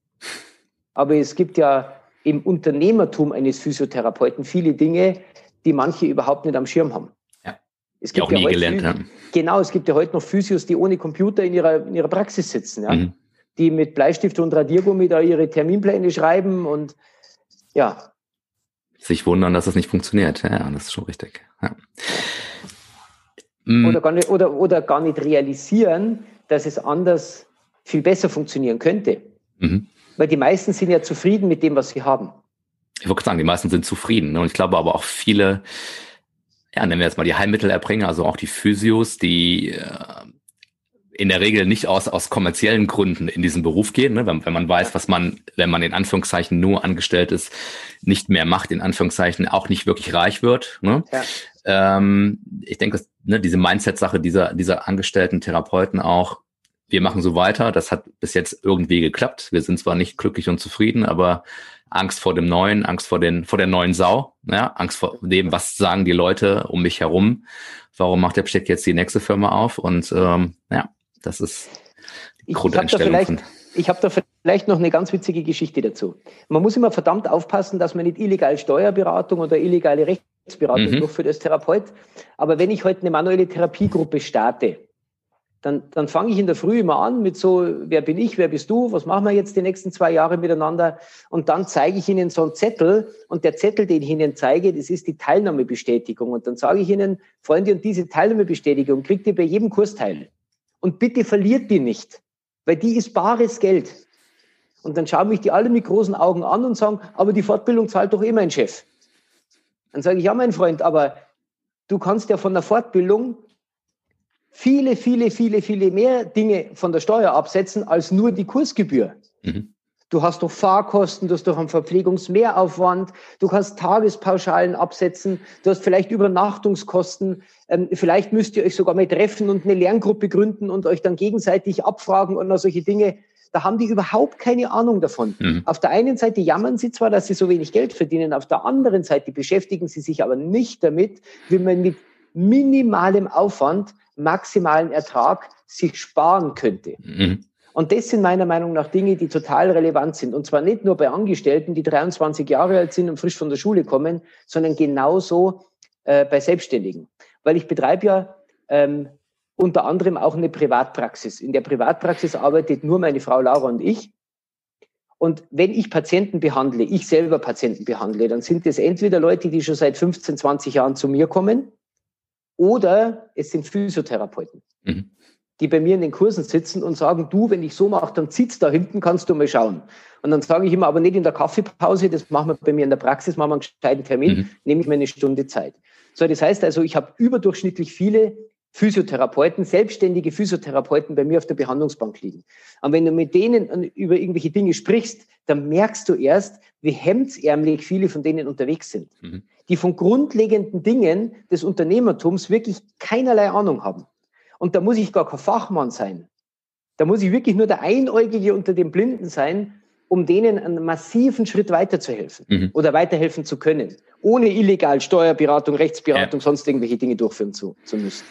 Aber es gibt ja im Unternehmertum eines Physiotherapeuten viele Dinge, die manche überhaupt nicht am Schirm haben. Ja. Es gibt die auch ja nie gelernt haben. Genau, es gibt ja heute noch Physios, die ohne Computer in ihrer, in ihrer Praxis sitzen. Ja. Mhm die mit Bleistift und Radiergummi da ihre Terminpläne schreiben und ja. Sich wundern, dass es nicht funktioniert. Ja, das ist schon richtig. Ja. Mm. Oder, gar nicht, oder, oder gar nicht realisieren, dass es anders viel besser funktionieren könnte. Mhm. Weil die meisten sind ja zufrieden mit dem, was sie haben. Ich wollte sagen, die meisten sind zufrieden. Ne? Und ich glaube aber auch viele, ja, nennen wir jetzt mal die Heilmittelerbringer, also auch die Physios, die äh, in der Regel nicht aus, aus kommerziellen Gründen in diesen Beruf gehen, ne? wenn, wenn man weiß, was man, wenn man in Anführungszeichen nur angestellt ist, nicht mehr macht, in Anführungszeichen auch nicht wirklich reich wird. Ne? Ja. Ähm, ich denke, ne, diese Mindset-Sache dieser, dieser angestellten Therapeuten auch, wir machen so weiter, das hat bis jetzt irgendwie geklappt. Wir sind zwar nicht glücklich und zufrieden, aber Angst vor dem Neuen, Angst vor, den, vor der neuen Sau, ja, Angst vor dem, was sagen die Leute um mich herum, warum macht der Besteck jetzt die nächste Firma auf und ähm, ja, das ist die Grundeinstellung. Ich habe da, hab da vielleicht noch eine ganz witzige Geschichte dazu. Man muss immer verdammt aufpassen, dass man nicht illegal Steuerberatung oder illegale Rechtsberatung mhm. durchführt als Therapeut. Aber wenn ich heute eine manuelle Therapiegruppe starte, dann, dann fange ich in der Früh immer an mit so, wer bin ich, wer bist du, was machen wir jetzt die nächsten zwei Jahre miteinander? Und dann zeige ich ihnen so einen Zettel und der Zettel, den ich ihnen zeige, das ist die Teilnahmebestätigung. Und dann sage ich ihnen, Freunde, und diese Teilnahmebestätigung kriegt ihr bei jedem Kurs teil. Und bitte verliert die nicht, weil die ist bares Geld. Und dann schauen mich die alle mit großen Augen an und sagen, aber die Fortbildung zahlt doch eh mein Chef. Dann sage ich, ja, mein Freund, aber du kannst ja von der Fortbildung viele, viele, viele, viele mehr Dinge von der Steuer absetzen als nur die Kursgebühr. Mhm. Du hast doch Fahrkosten, du hast doch einen Verpflegungsmehraufwand, du kannst Tagespauschalen absetzen, du hast vielleicht Übernachtungskosten, ähm, vielleicht müsst ihr euch sogar mal treffen und eine Lerngruppe gründen und euch dann gegenseitig abfragen und solche Dinge. Da haben die überhaupt keine Ahnung davon. Mhm. Auf der einen Seite jammern sie zwar, dass sie so wenig Geld verdienen, auf der anderen Seite beschäftigen sie sich aber nicht damit, wie man mit minimalem Aufwand maximalen Ertrag sich sparen könnte. Mhm. Und das sind meiner Meinung nach Dinge, die total relevant sind. Und zwar nicht nur bei Angestellten, die 23 Jahre alt sind und frisch von der Schule kommen, sondern genauso äh, bei Selbstständigen. Weil ich betreibe ja ähm, unter anderem auch eine Privatpraxis. In der Privatpraxis arbeitet nur meine Frau Laura und ich. Und wenn ich Patienten behandle, ich selber Patienten behandle, dann sind es entweder Leute, die schon seit 15, 20 Jahren zu mir kommen, oder es sind Physiotherapeuten, mhm. Die bei mir in den Kursen sitzen und sagen, du, wenn ich so mache, dann sitzt da hinten, kannst du mal schauen. Und dann sage ich immer, aber nicht in der Kaffeepause, das machen wir bei mir in der Praxis, machen wir einen gescheiten Termin, mhm. nehme ich mir eine Stunde Zeit. So, das heißt also, ich habe überdurchschnittlich viele Physiotherapeuten, selbstständige Physiotherapeuten bei mir auf der Behandlungsbank liegen. Und wenn du mit denen über irgendwelche Dinge sprichst, dann merkst du erst, wie hemdsärmlich viele von denen unterwegs sind, mhm. die von grundlegenden Dingen des Unternehmertums wirklich keinerlei Ahnung haben. Und da muss ich gar kein Fachmann sein. Da muss ich wirklich nur der Einäugige unter den Blinden sein, um denen einen massiven Schritt weiterzuhelfen mhm. oder weiterhelfen zu können, ohne illegal Steuerberatung, Rechtsberatung, ja. sonst irgendwelche Dinge durchführen zu, zu müssen.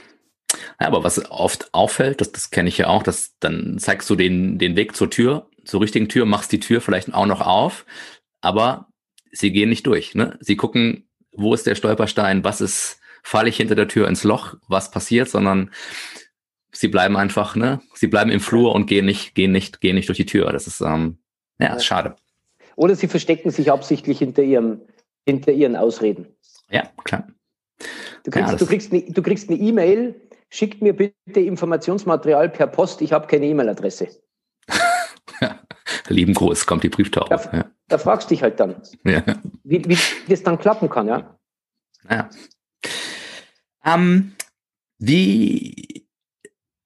Ja, aber was oft auffällt, das, das kenne ich ja auch, dass dann zeigst du den, den Weg zur Tür, zur richtigen Tür, machst die Tür vielleicht auch noch auf, aber sie gehen nicht durch. Ne? Sie gucken, wo ist der Stolperstein, was ist, falle ich hinter der Tür ins Loch, was passiert, sondern sie bleiben einfach, ne, sie bleiben im Flur und gehen nicht, gehen nicht, gehen nicht durch die Tür. Das ist, ähm, ja, ja. ist schade. Oder sie verstecken sich absichtlich hinter ihrem, hinter ihren Ausreden. Ja, klar. Du kriegst, ja, du kriegst eine, du kriegst eine E-Mail, schickt mir bitte Informationsmaterial per Post, ich habe keine E-Mail-Adresse. [laughs] Lieben Gruß, kommt die Brieftaufe. Da, ja. da fragst du dich halt dann, ja. wie, wie das dann klappen kann, ja. Ja. Ähm, wie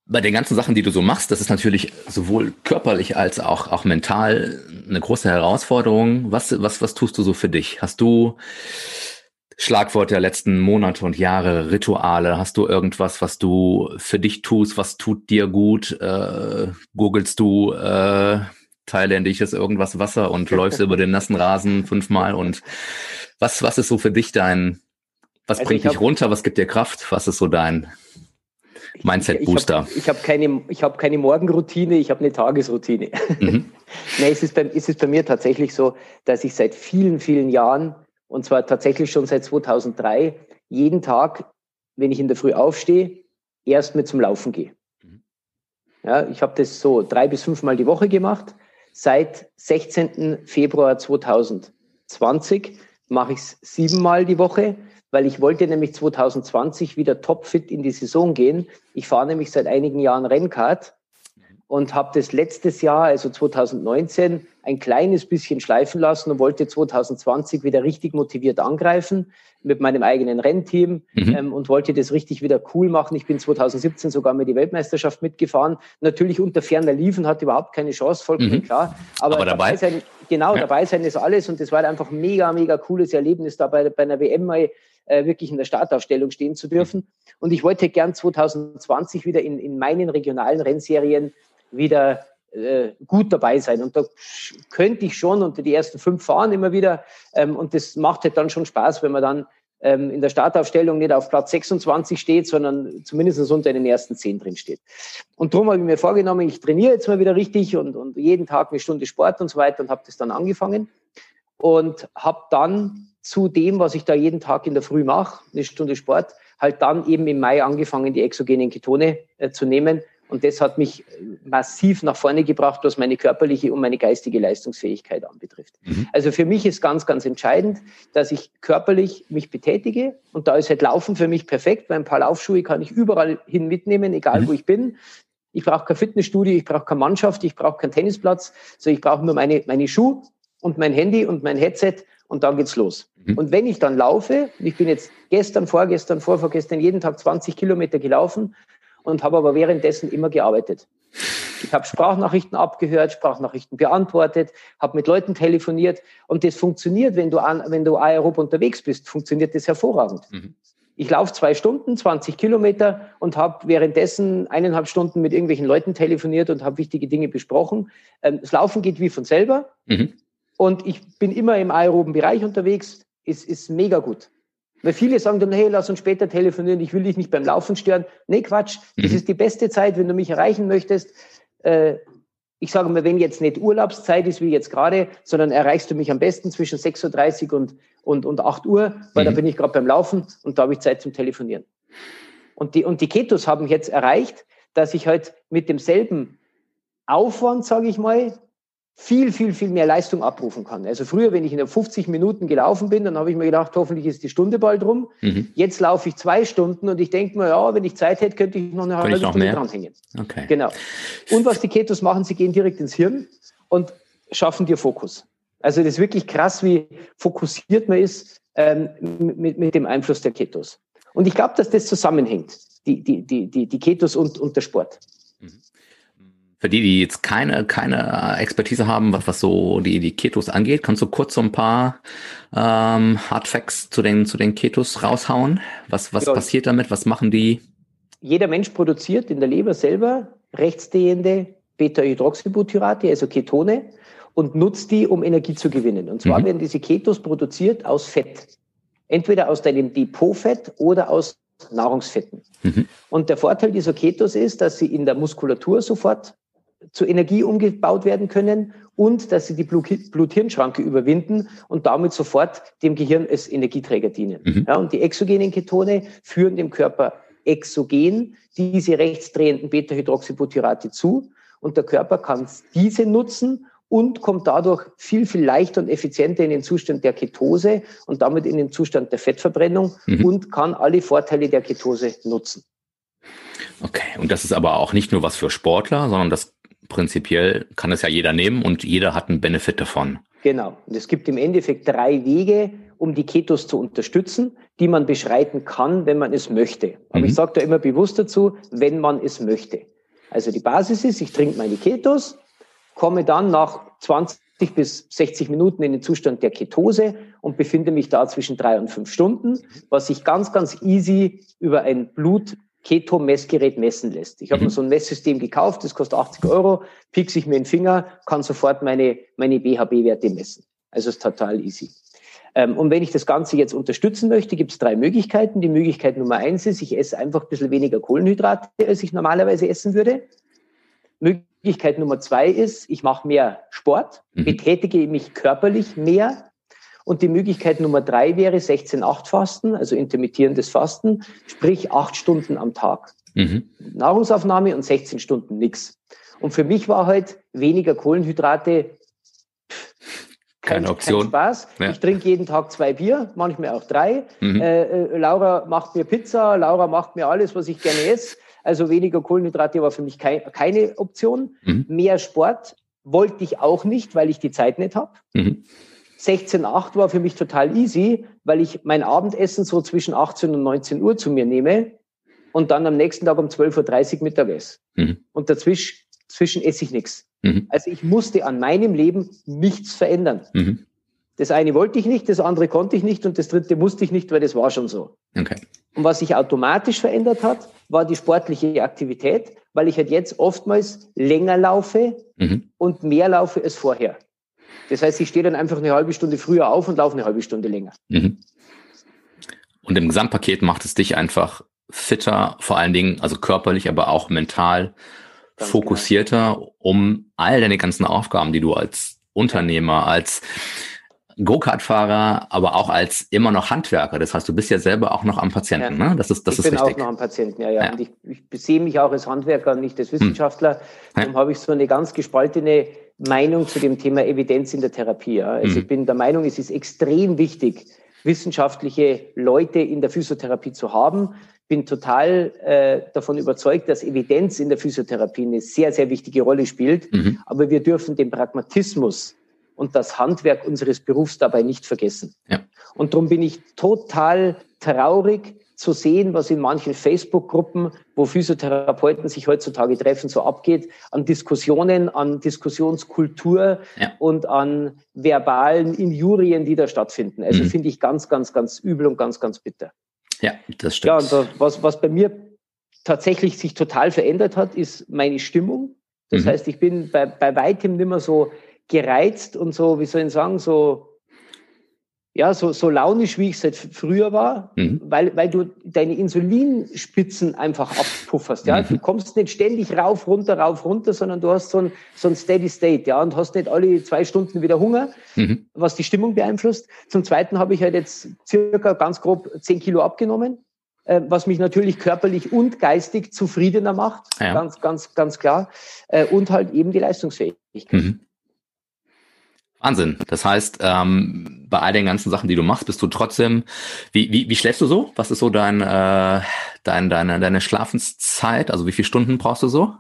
bei den ganzen Sachen, die du so machst, das ist natürlich sowohl körperlich als auch, auch mental eine große Herausforderung. Was, was, was tust du so für dich? Hast du Schlagwort der letzten Monate und Jahre, Rituale? Hast du irgendwas, was du für dich tust? Was tut dir gut? Äh, googelst du äh, thailändisches irgendwas Wasser und läufst über den nassen Rasen fünfmal? Und was, was ist so für dich dein, was also bringt dich runter? Was gibt dir Kraft? Was ist so dein Mindset-Booster? Ich, habe hab keine, ich hab keine Morgenroutine, ich habe eine Tagesroutine. Mhm. [laughs] nee, es ist, bei, es ist bei mir tatsächlich so, dass ich seit vielen, vielen Jahren und zwar tatsächlich schon seit 2003, jeden Tag, wenn ich in der Früh aufstehe, erst mit zum Laufen gehe. Mhm. Ja, ich habe das so drei bis fünfmal die Woche gemacht. Seit 16. Februar 2020 mache ich es siebenmal die Woche, weil ich wollte nämlich 2020 wieder topfit in die Saison gehen. Ich fahre nämlich seit einigen Jahren Rennkart und habe das letztes Jahr, also 2019, ein kleines bisschen schleifen lassen und wollte 2020 wieder richtig motiviert angreifen mit meinem eigenen Rennteam mhm. ähm, und wollte das richtig wieder cool machen. Ich bin 2017 sogar mit die Weltmeisterschaft mitgefahren. Natürlich unter ferner Liefen, hat überhaupt keine Chance, vollkommen mhm. klar. Aber, Aber dabei, dabei sein, genau, ja. dabei sein ist alles und das war einfach ein mega, mega cooles Erlebnis, da bei, bei einer WM mal äh, wirklich in der Startaufstellung stehen zu dürfen. Und ich wollte gern 2020 wieder in, in meinen regionalen Rennserien wieder äh, gut dabei sein. Und da könnte ich schon unter die ersten fünf fahren immer wieder. Ähm, und das macht halt dann schon Spaß, wenn man dann ähm, in der Startaufstellung nicht auf Platz 26 steht, sondern zumindest unter den ersten zehn drin steht. Und darum habe ich mir vorgenommen, ich trainiere jetzt mal wieder richtig und, und jeden Tag eine Stunde Sport und so weiter und habe das dann angefangen und habe dann zu dem, was ich da jeden Tag in der Früh mache, eine Stunde Sport, halt dann eben im Mai angefangen, die exogenen Ketone äh, zu nehmen und das hat mich massiv nach vorne gebracht, was meine körperliche und meine geistige Leistungsfähigkeit anbetrifft. Mhm. Also für mich ist ganz, ganz entscheidend, dass ich körperlich mich betätige. Und da ist halt Laufen für mich perfekt, weil ein paar Laufschuhe kann ich überall hin mitnehmen, egal mhm. wo ich bin. Ich brauche kein Fitnessstudio, ich brauche keine Mannschaft, ich brauche keinen Tennisplatz. So, ich brauche nur meine, meine Schuhe und mein Handy und mein Headset und dann geht's los. Mhm. Und wenn ich dann laufe, ich bin jetzt gestern, vorgestern, vorvorgestern jeden Tag 20 Kilometer gelaufen, und habe aber währenddessen immer gearbeitet. Ich habe Sprachnachrichten abgehört, Sprachnachrichten beantwortet, habe mit Leuten telefoniert und das funktioniert, wenn du, an, wenn du aerob unterwegs bist, funktioniert das hervorragend. Mhm. Ich laufe zwei Stunden, 20 Kilometer und habe währenddessen eineinhalb Stunden mit irgendwelchen Leuten telefoniert und habe wichtige Dinge besprochen. Ähm, das Laufen geht wie von selber mhm. Und ich bin immer im aeroben Bereich unterwegs. Es ist mega gut. Weil viele sagen dann, hey, lass uns später telefonieren, ich will dich nicht beim Laufen stören. Nee, Quatsch. Mhm. Das ist die beste Zeit, wenn du mich erreichen möchtest. Äh, ich sage mal, wenn jetzt nicht Urlaubszeit ist, wie jetzt gerade, sondern erreichst du mich am besten zwischen 6.30 Uhr und, und, und 8 Uhr, weil mhm. da bin ich gerade beim Laufen und da habe ich Zeit zum Telefonieren. Und die, und die Ketos haben jetzt erreicht, dass ich halt mit demselben Aufwand, sage ich mal, viel, viel, viel mehr Leistung abrufen kann. Also früher, wenn ich in 50 Minuten gelaufen bin, dann habe ich mir gedacht, hoffentlich ist die Stunde bald rum. Mhm. Jetzt laufe ich zwei Stunden und ich denke mir, ja, wenn ich Zeit hätte, könnte ich noch eine halbe Stunde dranhängen. Okay. Genau. Und was die Ketos machen, sie gehen direkt ins Hirn und schaffen dir Fokus. Also das ist wirklich krass, wie fokussiert man ist ähm, mit, mit dem Einfluss der Ketos. Und ich glaube, dass das zusammenhängt, die, die, die, die, die Ketos und, und der Sport. Mhm. Für die, die jetzt keine, keine Expertise haben, was, was so die, die Ketos angeht, kannst du kurz so ein paar ähm, Hardfacts zu den, zu den Ketos raushauen? Was, was ja. passiert damit? Was machen die? Jeder Mensch produziert in der Leber selber rechtsstehende Beta-Hydroxybutyrate, also Ketone, und nutzt die, um Energie zu gewinnen. Und zwar mhm. werden diese Ketos produziert aus Fett. Entweder aus deinem Depotfett oder aus Nahrungsfetten. Mhm. Und der Vorteil dieser Ketos ist, dass sie in der Muskulatur sofort zu Energie umgebaut werden können und dass sie die Blut-Hirn-Schranke überwinden und damit sofort dem Gehirn als Energieträger dienen. Mhm. Ja, und die exogenen Ketone führen dem Körper exogen diese rechtsdrehenden Beta-Hydroxybutyrate zu und der Körper kann diese nutzen und kommt dadurch viel, viel leichter und effizienter in den Zustand der Ketose und damit in den Zustand der Fettverbrennung mhm. und kann alle Vorteile der Ketose nutzen. Okay, und das ist aber auch nicht nur was für Sportler, sondern das prinzipiell kann es ja jeder nehmen und jeder hat einen Benefit davon. Genau. Und es gibt im Endeffekt drei Wege, um die Ketos zu unterstützen, die man beschreiten kann, wenn man es möchte. Aber mhm. ich sage da immer bewusst dazu, wenn man es möchte. Also die Basis ist, ich trinke meine Ketos, komme dann nach 20 bis 60 Minuten in den Zustand der Ketose und befinde mich da zwischen drei und fünf Stunden, was sich ganz, ganz easy über ein Blut Keto-Messgerät messen lässt. Ich habe mhm. mir so ein Messsystem gekauft, das kostet 80 Euro, piekse ich mir den Finger, kann sofort meine, meine BHB-Werte messen. Also ist total easy. Ähm, und wenn ich das Ganze jetzt unterstützen möchte, gibt es drei Möglichkeiten. Die Möglichkeit Nummer eins ist, ich esse einfach ein bisschen weniger Kohlenhydrate, als ich normalerweise essen würde. Möglichkeit Nummer zwei ist, ich mache mehr Sport, mhm. betätige mich körperlich mehr, und die Möglichkeit Nummer drei wäre 16-8-Fasten, also intermittierendes Fasten, sprich acht Stunden am Tag. Mhm. Nahrungsaufnahme und 16 Stunden nichts. Und für mich war halt weniger Kohlenhydrate kein, keine Option. Kein Spaß. Ja. Ich trinke jeden Tag zwei Bier, manchmal auch drei. Mhm. Äh, äh, Laura macht mir Pizza, Laura macht mir alles, was ich gerne esse. Also weniger Kohlenhydrate war für mich kei keine Option. Mhm. Mehr Sport wollte ich auch nicht, weil ich die Zeit nicht habe. Mhm. 16,8 war für mich total easy, weil ich mein Abendessen so zwischen 18 und 19 Uhr zu mir nehme und dann am nächsten Tag um 12.30 Uhr Mittag esse. Mhm. Und dazwischen, dazwischen esse ich nichts. Mhm. Also ich musste an meinem Leben nichts verändern. Mhm. Das eine wollte ich nicht, das andere konnte ich nicht und das dritte musste ich nicht, weil das war schon so. Okay. Und was sich automatisch verändert hat, war die sportliche Aktivität, weil ich halt jetzt oftmals länger laufe mhm. und mehr laufe als vorher. Das heißt, ich stehe dann einfach eine halbe Stunde früher auf und laufe eine halbe Stunde länger. Mhm. Und im Gesamtpaket macht es dich einfach fitter, vor allen Dingen, also körperlich, aber auch mental Ganz fokussierter, genau. um all deine ganzen Aufgaben, die du als Unternehmer, als Go-Kart-Fahrer, aber auch als immer noch Handwerker. Das heißt, du bist ja selber auch noch am Patienten, ja. ne? Das ist, das ich ist bin richtig. auch noch am Patienten, ja, ja. ja. Und ich, ich sehe mich auch als Handwerker und nicht als. Wissenschaftler. Hm. Darum habe ich so eine ganz gespaltene Meinung zu dem Thema Evidenz in der Therapie. Ja. Also hm. ich bin der Meinung, es ist extrem wichtig, wissenschaftliche Leute in der Physiotherapie zu haben. Bin total äh, davon überzeugt, dass Evidenz in der Physiotherapie eine sehr, sehr wichtige Rolle spielt. Mhm. Aber wir dürfen den Pragmatismus und das Handwerk unseres Berufs dabei nicht vergessen. Ja. Und darum bin ich total traurig zu sehen, was in manchen Facebook-Gruppen, wo Physiotherapeuten sich heutzutage treffen, so abgeht, an Diskussionen, an Diskussionskultur ja. und an verbalen Injurien, die da stattfinden. Also mhm. finde ich ganz, ganz, ganz übel und ganz, ganz bitter. Ja, das stimmt. Ja, und was, was bei mir tatsächlich sich total verändert hat, ist meine Stimmung. Das mhm. heißt, ich bin bei, bei weitem nicht mehr so gereizt und so, wie soll ich sagen, so, ja, so, so launisch, wie ich seit früher war, mhm. weil, weil du deine Insulinspitzen einfach abpufferst. Ja? Mhm. Du kommst nicht ständig rauf, runter, rauf, runter, sondern du hast so ein, so ein Steady State, ja, und hast nicht alle zwei Stunden wieder Hunger, mhm. was die Stimmung beeinflusst. Zum Zweiten habe ich halt jetzt circa ganz grob zehn Kilo abgenommen äh, was mich natürlich körperlich und geistig zufriedener macht, ja. ganz, ganz, ganz klar. Äh, und halt eben die Leistungsfähigkeit. Wahnsinn. Das heißt, ähm, bei all den ganzen Sachen, die du machst, bist du trotzdem. Wie, wie, wie schläfst du so? Was ist so dein, äh, dein, deine, deine Schlafenszeit? Also wie viele Stunden brauchst du so?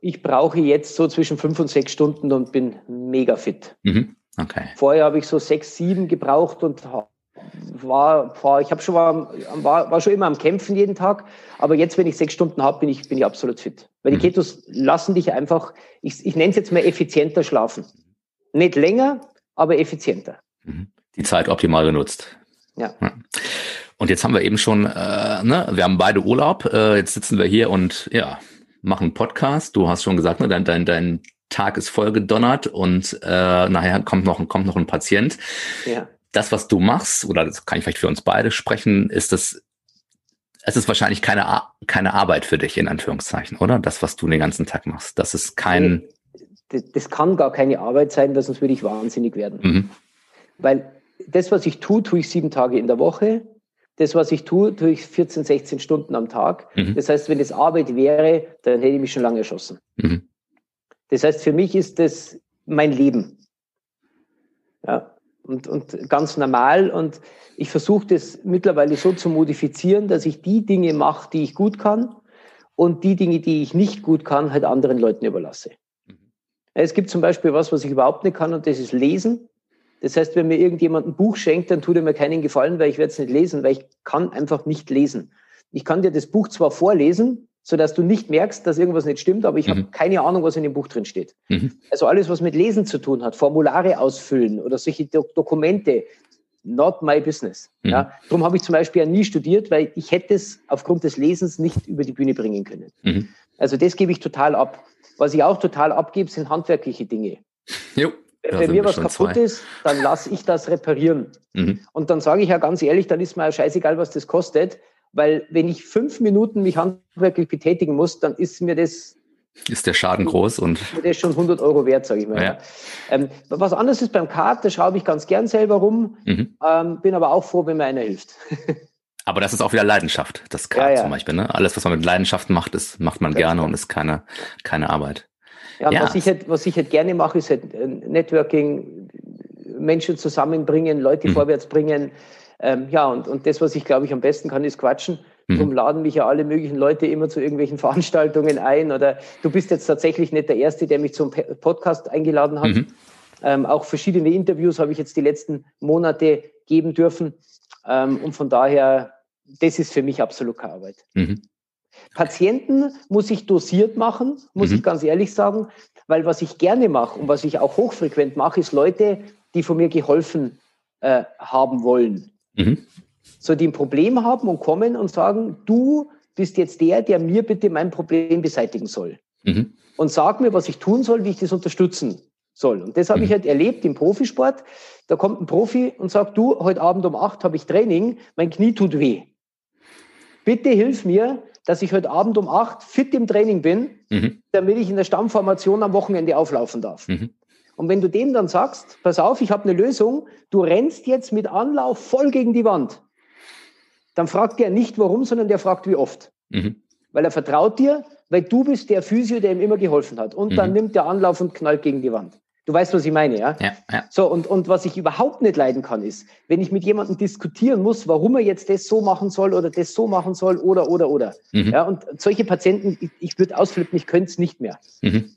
Ich brauche jetzt so zwischen fünf und sechs Stunden und bin mega fit. Mhm. Okay. Vorher habe ich so sechs, sieben gebraucht und war, war ich habe schon war, war, war schon immer am Kämpfen jeden Tag, aber jetzt, wenn ich sechs Stunden habe, bin ich bin ich absolut fit. Weil die mhm. Ketos lassen dich einfach, ich, ich nenne es jetzt mal effizienter schlafen. Nicht länger, aber effizienter. Mhm. Die Zeit optimal genutzt. Ja. Und jetzt haben wir eben schon, äh, ne, wir haben beide Urlaub. Äh, jetzt sitzen wir hier und ja, machen einen Podcast. Du hast schon gesagt, ne, dein, dein, dein Tag ist voll gedonnert und äh, nachher kommt noch, kommt noch ein Patient. Ja. Das, was du machst, oder das kann ich vielleicht für uns beide sprechen, ist das, es ist wahrscheinlich keine, keine Arbeit für dich, in Anführungszeichen, oder? Das, was du den ganzen Tag machst. Das ist kein. Das, das kann gar keine Arbeit sein, weil sonst würde ich wahnsinnig werden. Mhm. Weil das, was ich tue, tue ich sieben Tage in der Woche. Das, was ich tue, tue ich 14, 16 Stunden am Tag. Mhm. Das heißt, wenn es Arbeit wäre, dann hätte ich mich schon lange erschossen. Mhm. Das heißt, für mich ist das mein Leben. Ja, und, und ganz normal. Und ich versuche das mittlerweile so zu modifizieren, dass ich die Dinge mache, die ich gut kann und die Dinge, die ich nicht gut kann, halt anderen Leuten überlasse. Es gibt zum Beispiel was, was ich überhaupt nicht kann, und das ist Lesen. Das heißt, wenn mir irgendjemand ein Buch schenkt, dann tut er mir keinen Gefallen, weil ich werde es nicht lesen, weil ich kann einfach nicht lesen. Ich kann dir das Buch zwar vorlesen, so dass du nicht merkst, dass irgendwas nicht stimmt, aber ich mhm. habe keine Ahnung, was in dem Buch drin steht. Mhm. Also alles, was mit Lesen zu tun hat, Formulare ausfüllen oder solche Do Dokumente, not my business. Mhm. Ja, darum habe ich zum Beispiel ja nie studiert, weil ich hätte es aufgrund des Lesens nicht über die Bühne bringen können. Mhm. Also das gebe ich total ab. Was ich auch total abgebe, sind handwerkliche Dinge. Jo. Wenn mir was kaputt zwei. ist, dann lasse ich das reparieren. Mhm. Und dann sage ich ja ganz ehrlich, dann ist mir ja scheißegal, was das kostet, weil wenn ich fünf Minuten mich handwerklich betätigen muss, dann ist mir das ist der Schaden groß und der ist schon 100 Euro wert, sage ich mal. Ja. Ähm, was anderes ist beim Kart, da schraube ich ganz gern selber rum, mhm. ähm, bin aber auch froh, wenn mir einer hilft. [laughs] aber das ist auch wieder Leidenschaft, das Kart ja, ja. zum Beispiel. Ne? Alles, was man mit Leidenschaft macht, ist, macht man das gerne und ist keine, keine Arbeit. Ja, ja. Was, ich halt, was ich halt gerne mache, ist halt äh, Networking, Menschen zusammenbringen, Leute mhm. vorwärts bringen. Ähm, ja, und, und das, was ich glaube ich am besten kann, ist quatschen. Mhm. Darum laden mich ja alle möglichen Leute immer zu irgendwelchen [laughs] Veranstaltungen ein. Oder du bist jetzt tatsächlich nicht der Erste, der mich zum Podcast eingeladen hat. Mhm. Ähm, auch verschiedene Interviews habe ich jetzt die letzten Monate geben dürfen. Ähm, und von daher, das ist für mich absolut keine Arbeit. Mhm. Patienten muss ich dosiert machen, muss mhm. ich ganz ehrlich sagen, weil was ich gerne mache und was ich auch hochfrequent mache, ist Leute, die von mir geholfen äh, haben wollen. Mhm. So, die ein Problem haben und kommen und sagen, du bist jetzt der, der mir bitte mein Problem beseitigen soll. Mhm. Und sag mir, was ich tun soll, wie ich das unterstützen soll. Und das habe mhm. ich halt erlebt im Profisport. Da kommt ein Profi und sagt, du, heute Abend um acht habe ich Training, mein Knie tut weh. Bitte hilf mir, dass ich heute Abend um acht fit im Training bin, mhm. damit ich in der Stammformation am Wochenende auflaufen darf. Mhm. Und wenn du dem dann sagst, pass auf, ich habe eine Lösung, du rennst jetzt mit Anlauf voll gegen die Wand, dann fragt der nicht warum, sondern der fragt wie oft. Mhm. Weil er vertraut dir, weil du bist der Physio, der ihm immer geholfen hat. Und mhm. dann nimmt der Anlauf und knallt gegen die Wand. Du weißt, was ich meine, ja? Ja, ja. So, und, und was ich überhaupt nicht leiden kann, ist, wenn ich mit jemandem diskutieren muss, warum er jetzt das so machen soll oder das so machen soll oder, oder, oder. Mhm. Ja, und solche Patienten, ich, ich würde ausflippen, ich könnte es nicht mehr. Mhm.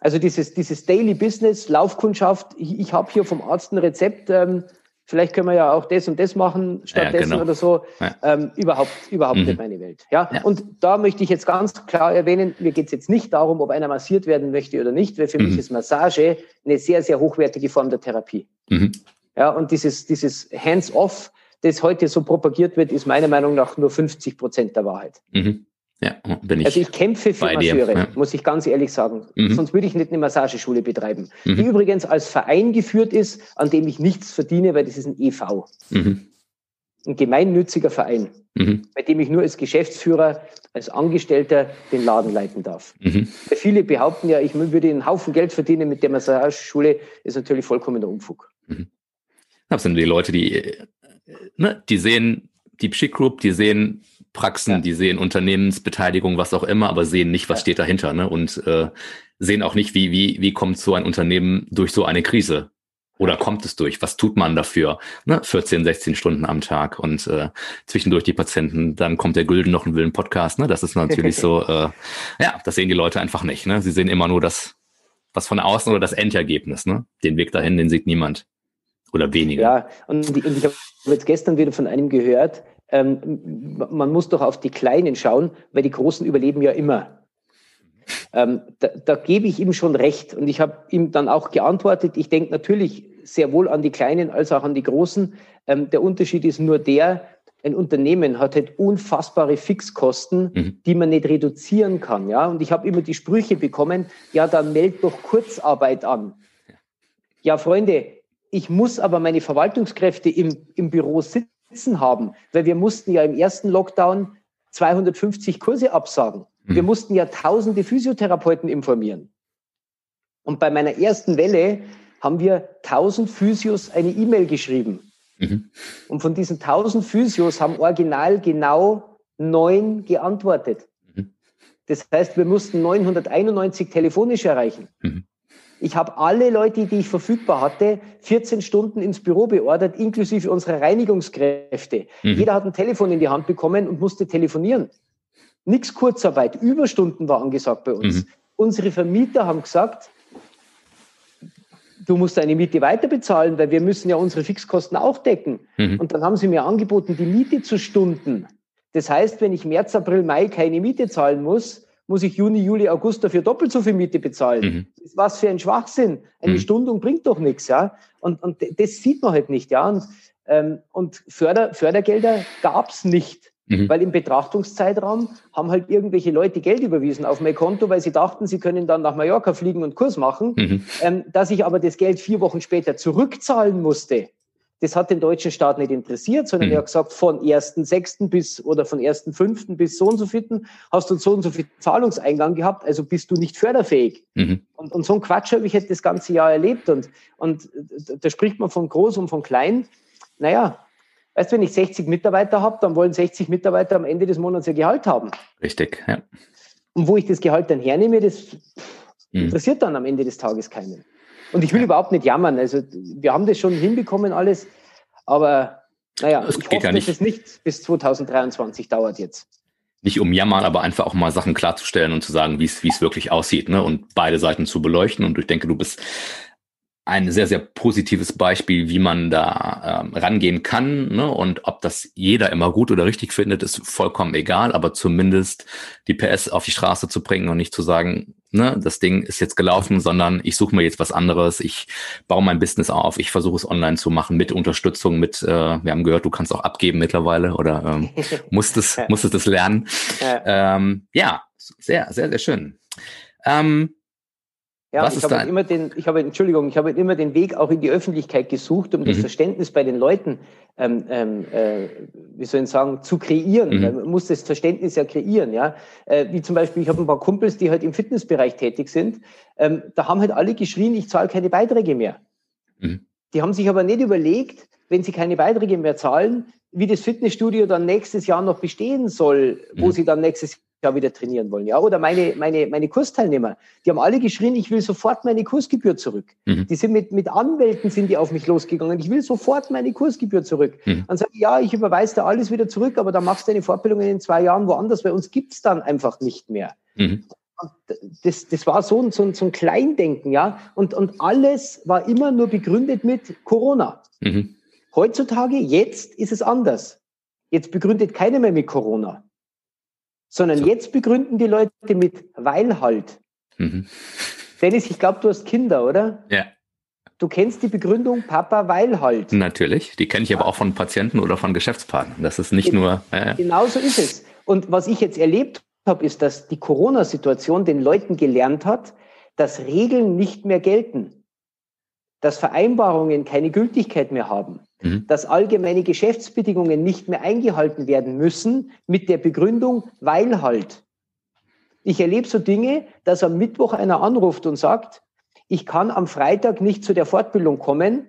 Also dieses, dieses Daily Business, Laufkundschaft, ich, ich habe hier vom Arzt ein Rezept, ähm, vielleicht können wir ja auch das und das machen stattdessen ja, genau. oder so. Ja. Ähm, überhaupt überhaupt mhm. nicht meine Welt. Ja? ja? Und da möchte ich jetzt ganz klar erwähnen, mir geht es jetzt nicht darum, ob einer massiert werden möchte oder nicht, weil für mhm. mich ist Massage eine sehr, sehr hochwertige Form der Therapie. Mhm. Ja, und dieses, dieses Hands-off, das heute so propagiert wird, ist meiner Meinung nach nur 50 Prozent der Wahrheit. Mhm. Ja, bin ich. Also ich kämpfe für Masseure, ja. muss ich ganz ehrlich sagen. Mhm. Sonst würde ich nicht eine Massageschule betreiben, mhm. die übrigens als Verein geführt ist, an dem ich nichts verdiene, weil das ist ein EV. Mhm. Ein gemeinnütziger Verein, mhm. bei dem ich nur als Geschäftsführer, als Angestellter den Laden leiten darf. Mhm. Viele behaupten ja, ich würde einen Haufen Geld verdienen mit der Massageschule, ist natürlich vollkommener Unfug. Mhm. Das sind die Leute, die, äh, ne, die sehen Deep Chic Group, die sehen Praxen, ja. die sehen Unternehmensbeteiligung, was auch immer, aber sehen nicht, was steht dahinter, ne? Und äh, sehen auch nicht, wie, wie, wie kommt so ein Unternehmen durch so eine Krise. Oder kommt es durch? Was tut man dafür? Ne? 14, 16 Stunden am Tag und äh, zwischendurch die Patienten, dann kommt der Gülden noch ein Willen Podcast. Ne? Das ist natürlich [laughs] so, äh, ja, das sehen die Leute einfach nicht. Ne? Sie sehen immer nur das, was von außen oder das Endergebnis. Ne? Den Weg dahin, den sieht niemand. Oder weniger. Ja, und, und ich habe jetzt gestern wieder von einem gehört, ähm, man muss doch auf die Kleinen schauen, weil die Großen überleben ja immer. Ähm, da, da, gebe ich ihm schon recht. Und ich habe ihm dann auch geantwortet, ich denke natürlich sehr wohl an die Kleinen als auch an die Großen. Ähm, der Unterschied ist nur der, ein Unternehmen hat halt unfassbare Fixkosten, mhm. die man nicht reduzieren kann. Ja? Und ich habe immer die Sprüche bekommen, ja, dann meld doch Kurzarbeit an. Ja, Freunde, ich muss aber meine Verwaltungskräfte im, im Büro sitzen haben, weil wir mussten ja im ersten Lockdown 250 Kurse absagen. Mhm. Wir mussten ja tausende Physiotherapeuten informieren. Und bei meiner ersten Welle haben wir 1000 Physios eine E-Mail geschrieben. Mhm. Und von diesen 1000 Physios haben original genau neun geantwortet. Mhm. Das heißt, wir mussten 991 telefonisch erreichen. Mhm. Ich habe alle Leute, die ich verfügbar hatte, 14 Stunden ins Büro beordert, inklusive unserer Reinigungskräfte. Mhm. Jeder hat ein Telefon in die Hand bekommen und musste telefonieren. Nix Kurzarbeit, Überstunden war angesagt bei uns. Mhm. Unsere Vermieter haben gesagt, du musst deine Miete weiter bezahlen, weil wir müssen ja unsere Fixkosten auch decken. Mhm. Und dann haben sie mir angeboten, die Miete zu stunden. Das heißt, wenn ich März, April, Mai keine Miete zahlen muss, muss ich Juni, Juli, August dafür doppelt so viel Miete bezahlen. Mhm. Was für ein Schwachsinn. Eine mhm. Stundung bringt doch nichts, ja. Und, und das sieht man halt nicht, ja. Und, ähm, und Förder, Fördergelder gab's nicht. Mhm. Weil im Betrachtungszeitraum haben halt irgendwelche Leute Geld überwiesen auf mein Konto, weil sie dachten, sie können dann nach Mallorca fliegen und Kurs machen. Mhm. Ähm, dass ich aber das Geld vier Wochen später zurückzahlen musste, das hat den deutschen Staat nicht interessiert, sondern mhm. er hat gesagt, von 1.6. bis oder von 1.5. bis so und so vierten hast du so und so viel Zahlungseingang gehabt, also bist du nicht förderfähig. Mhm. Und, und so ein Quatsch habe ich jetzt das ganze Jahr erlebt. Und, und da spricht man von groß und von klein. Naja, Weißt du, wenn ich 60 Mitarbeiter habe, dann wollen 60 Mitarbeiter am Ende des Monats ihr Gehalt haben. Richtig, ja. Und wo ich das Gehalt dann hernehme, das mhm. interessiert dann am Ende des Tages keinen. Und ich will ja. überhaupt nicht jammern. Also wir haben das schon hinbekommen alles, aber naja, es ich hoffe, ja dass es nicht bis 2023 dauert jetzt. Nicht um jammern, aber einfach auch mal Sachen klarzustellen und zu sagen, wie es wie es wirklich aussieht, ne? Und beide Seiten zu beleuchten. Und ich denke, du bist ein sehr, sehr positives Beispiel, wie man da ähm, rangehen kann. Ne? Und ob das jeder immer gut oder richtig findet, ist vollkommen egal, aber zumindest die PS auf die Straße zu bringen und nicht zu sagen, ne, das Ding ist jetzt gelaufen, sondern ich suche mir jetzt was anderes, ich baue mein Business auf, ich versuche es online zu machen mit Unterstützung, mit, äh, wir haben gehört, du kannst auch abgeben mittlerweile oder ähm, [laughs] musstest, musstest es lernen. Ja. Ähm, ja, sehr, sehr, sehr schön. Ähm, ja, Was ich habe immer den, ich habe, Entschuldigung, ich habe immer den Weg auch in die Öffentlichkeit gesucht, um mhm. das Verständnis bei den Leuten, ähm, ähm, äh, wie soll ich sagen, zu kreieren. Mhm. Man muss das Verständnis ja kreieren, ja. Äh, wie zum Beispiel, ich habe ein paar Kumpels, die halt im Fitnessbereich tätig sind. Ähm, da haben halt alle geschrien, ich zahle keine Beiträge mehr. Mhm. Die haben sich aber nicht überlegt, wenn sie keine Beiträge mehr zahlen, wie das Fitnessstudio dann nächstes Jahr noch bestehen soll, wo mhm. sie dann nächstes ja wieder trainieren wollen. Ja, oder meine, meine, meine Kursteilnehmer, die haben alle geschrien, ich will sofort meine Kursgebühr zurück. Mhm. Die sind mit, mit Anwälten sind die auf mich losgegangen. Ich will sofort meine Kursgebühr zurück. Mhm. Dann sage ich, ja, ich überweise da alles wieder zurück, aber dann machst du deine Fortbildungen in zwei Jahren woanders, weil uns gibt's dann einfach nicht mehr. Mhm. Das, das war so, so, so ein Kleindenken, ja. Und, und alles war immer nur begründet mit Corona. Mhm. Heutzutage, jetzt ist es anders. Jetzt begründet keiner mehr mit Corona sondern so. jetzt begründen die Leute mit weil halt. Mhm. Dennis, ich glaube, du hast Kinder, oder? Ja. Du kennst die Begründung Papa, weil halt. Natürlich. Die kenne ich aber auch von Patienten oder von Geschäftspartnern. Das ist nicht nur. Äh. Genau so ist es. Und was ich jetzt erlebt habe, ist, dass die Corona-Situation den Leuten gelernt hat, dass Regeln nicht mehr gelten, dass Vereinbarungen keine Gültigkeit mehr haben, mhm. dass allgemeine Geschäftsbedingungen nicht mehr eingehalten werden müssen mit der Begründung, weil halt. Ich erlebe so Dinge, dass am Mittwoch einer anruft und sagt, ich kann am Freitag nicht zu der Fortbildung kommen,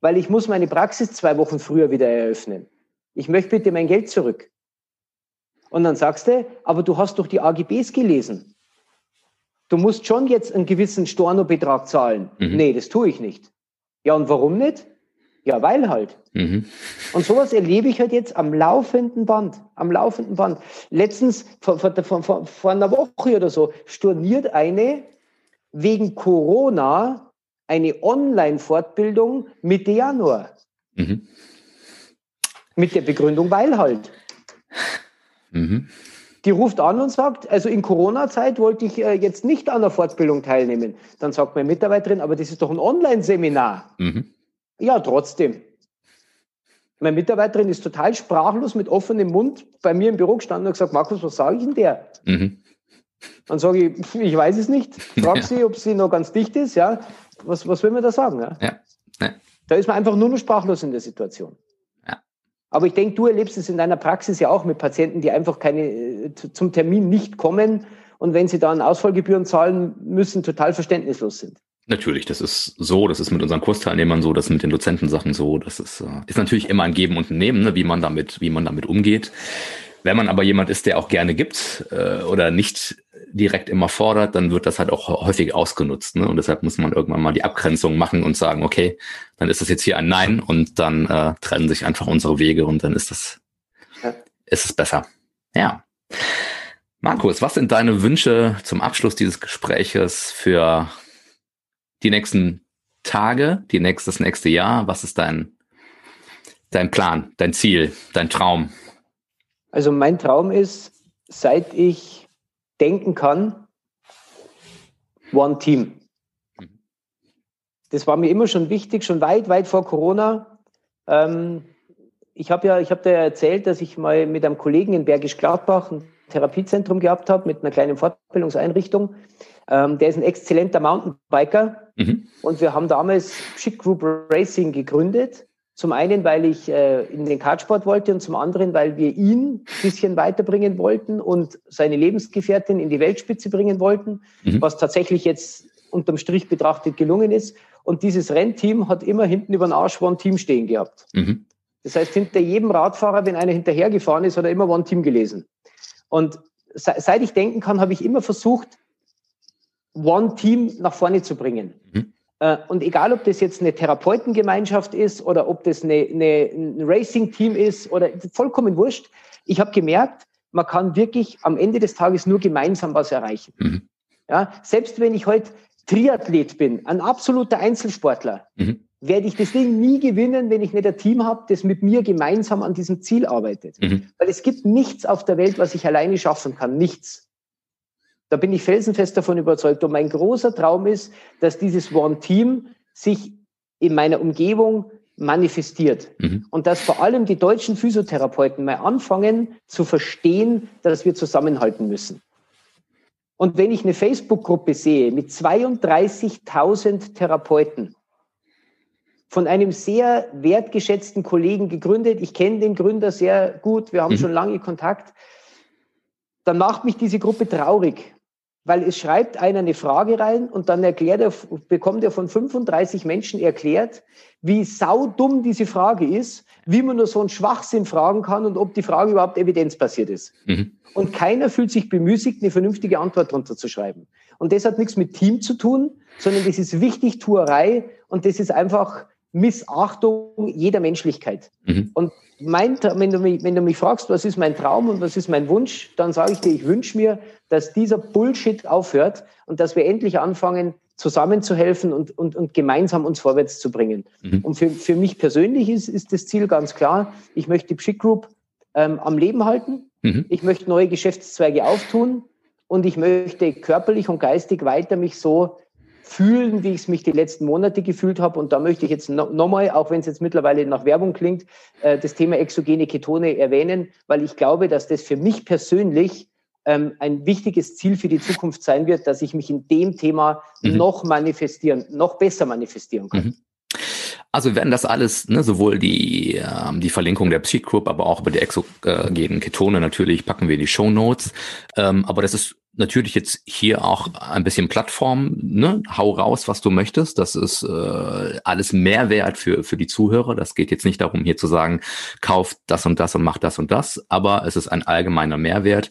weil ich muss meine Praxis zwei Wochen früher wieder eröffnen. Ich möchte bitte mein Geld zurück. Und dann sagst du, aber du hast doch die AGBs gelesen. Du musst schon jetzt einen gewissen Stornobetrag zahlen. Mhm. Nee, das tue ich nicht. Ja, und warum nicht? Ja, weil halt. Mhm. Und sowas erlebe ich halt jetzt am laufenden Band. Am laufenden Band. Letztens, vor, vor, vor, vor einer Woche oder so, storniert eine wegen Corona eine Online-Fortbildung Mitte Januar. Mhm. Mit der Begründung, weil halt. Mhm. Die ruft an und sagt, also in Corona-Zeit wollte ich äh, jetzt nicht an der Fortbildung teilnehmen. Dann sagt meine Mitarbeiterin, aber das ist doch ein Online-Seminar. Mhm. Ja, trotzdem. Meine Mitarbeiterin ist total sprachlos mit offenem Mund bei mir im Büro gestanden und gesagt, Markus, was sage ich denn der? Mhm. Dann sage ich, ich weiß es nicht. Frag [laughs] ja. sie, ob sie noch ganz dicht ist. Ja, was, was will man da sagen? Ja? Ja. ja. Da ist man einfach nur noch sprachlos in der Situation. Aber ich denke, du erlebst es in deiner Praxis ja auch mit Patienten, die einfach keine äh, zum Termin nicht kommen und wenn sie dann Ausfallgebühren zahlen müssen, total verständnislos sind. Natürlich, das ist so, das ist mit unseren Kursteilnehmern so, das ist mit den Dozentensachen so, das ist, äh, ist natürlich immer ein Geben und ein Nehmen, ne, wie man damit, wie man damit umgeht. Wenn man aber jemand ist, der auch gerne gibt äh, oder nicht direkt immer fordert, dann wird das halt auch häufig ausgenutzt. Ne? Und deshalb muss man irgendwann mal die Abgrenzung machen und sagen, okay, dann ist das jetzt hier ein Nein und dann äh, trennen sich einfach unsere Wege und dann ist das, ja. ist es besser. Ja. Markus, was sind deine Wünsche zum Abschluss dieses Gespräches für die nächsten Tage, die nächste, das nächste Jahr? Was ist dein, dein Plan, dein Ziel, dein Traum? Also mein Traum ist, seit ich denken kann, One Team. Das war mir immer schon wichtig, schon weit, weit vor Corona. Ähm, ich habe ja, ich habe dir erzählt, dass ich mal mit einem Kollegen in Bergisch Gladbach Therapiezentrum gehabt habe mit einer kleinen Fortbildungseinrichtung. Ähm, der ist ein exzellenter Mountainbiker mhm. und wir haben damals Shit Group Racing gegründet zum einen, weil ich äh, in den Kartsport wollte und zum anderen, weil wir ihn ein bisschen weiterbringen wollten und seine Lebensgefährtin in die Weltspitze bringen wollten, mhm. was tatsächlich jetzt unterm Strich betrachtet gelungen ist. Und dieses Rennteam hat immer hinten über den Arsch One Team stehen gehabt. Mhm. Das heißt, hinter jedem Radfahrer, wenn einer hinterhergefahren ist, hat er immer One Team gelesen. Und seit ich denken kann, habe ich immer versucht, One Team nach vorne zu bringen. Mhm. Äh, und egal, ob das jetzt eine Therapeutengemeinschaft ist oder ob das eine, eine, ein Racing-Team ist oder vollkommen wurscht, ich habe gemerkt, man kann wirklich am Ende des Tages nur gemeinsam was erreichen. Mhm. Ja, selbst wenn ich heute Triathlet bin, ein absoluter Einzelsportler, mhm. Werde ich das Ding nie gewinnen, wenn ich nicht ein Team habe, das mit mir gemeinsam an diesem Ziel arbeitet. Mhm. Weil es gibt nichts auf der Welt, was ich alleine schaffen kann. Nichts. Da bin ich felsenfest davon überzeugt. Und mein großer Traum ist, dass dieses One-Team sich in meiner Umgebung manifestiert. Mhm. Und dass vor allem die deutschen Physiotherapeuten mal anfangen zu verstehen, dass wir zusammenhalten müssen. Und wenn ich eine Facebook-Gruppe sehe mit 32.000 Therapeuten, von einem sehr wertgeschätzten Kollegen gegründet, ich kenne den Gründer sehr gut, wir haben mhm. schon lange Kontakt, dann macht mich diese Gruppe traurig, weil es schreibt einer eine Frage rein und dann erklärt er, bekommt er von 35 Menschen erklärt, wie saudumm diese Frage ist, wie man nur so einen Schwachsinn fragen kann und ob die Frage überhaupt evidenzbasiert ist. Mhm. Und keiner fühlt sich bemüßigt, eine vernünftige Antwort drunter zu schreiben. Und das hat nichts mit Team zu tun, sondern das ist Wichtigtuerei und das ist einfach Missachtung jeder Menschlichkeit. Mhm. Und mein, wenn, du mich, wenn du mich fragst, was ist mein Traum und was ist mein Wunsch, dann sage ich dir, ich wünsche mir, dass dieser Bullshit aufhört und dass wir endlich anfangen, zusammenzuhelfen und, und, und gemeinsam uns vorwärts zu bringen. Mhm. Und für, für mich persönlich ist, ist das Ziel ganz klar, ich möchte die Pschick Group ähm, am Leben halten, mhm. ich möchte neue Geschäftszweige auftun und ich möchte körperlich und geistig weiter mich so fühlen, wie ich es mich die letzten Monate gefühlt habe. Und da möchte ich jetzt nochmal, auch wenn es jetzt mittlerweile nach Werbung klingt, äh, das Thema exogene Ketone erwähnen, weil ich glaube, dass das für mich persönlich ähm, ein wichtiges Ziel für die Zukunft sein wird, dass ich mich in dem Thema mhm. noch manifestieren, noch besser manifestieren kann. Mhm. Also wir werden das alles, ne, sowohl die, ähm, die Verlinkung der Psych Group, aber auch über die exogenen Ketone natürlich packen wir die Show Notes. Ähm, aber das ist natürlich jetzt hier auch ein bisschen Plattform, ne? Hau raus, was du möchtest. Das ist äh, alles Mehrwert für, für die Zuhörer. Das geht jetzt nicht darum, hier zu sagen, kauft das und das und macht das und das, aber es ist ein allgemeiner Mehrwert.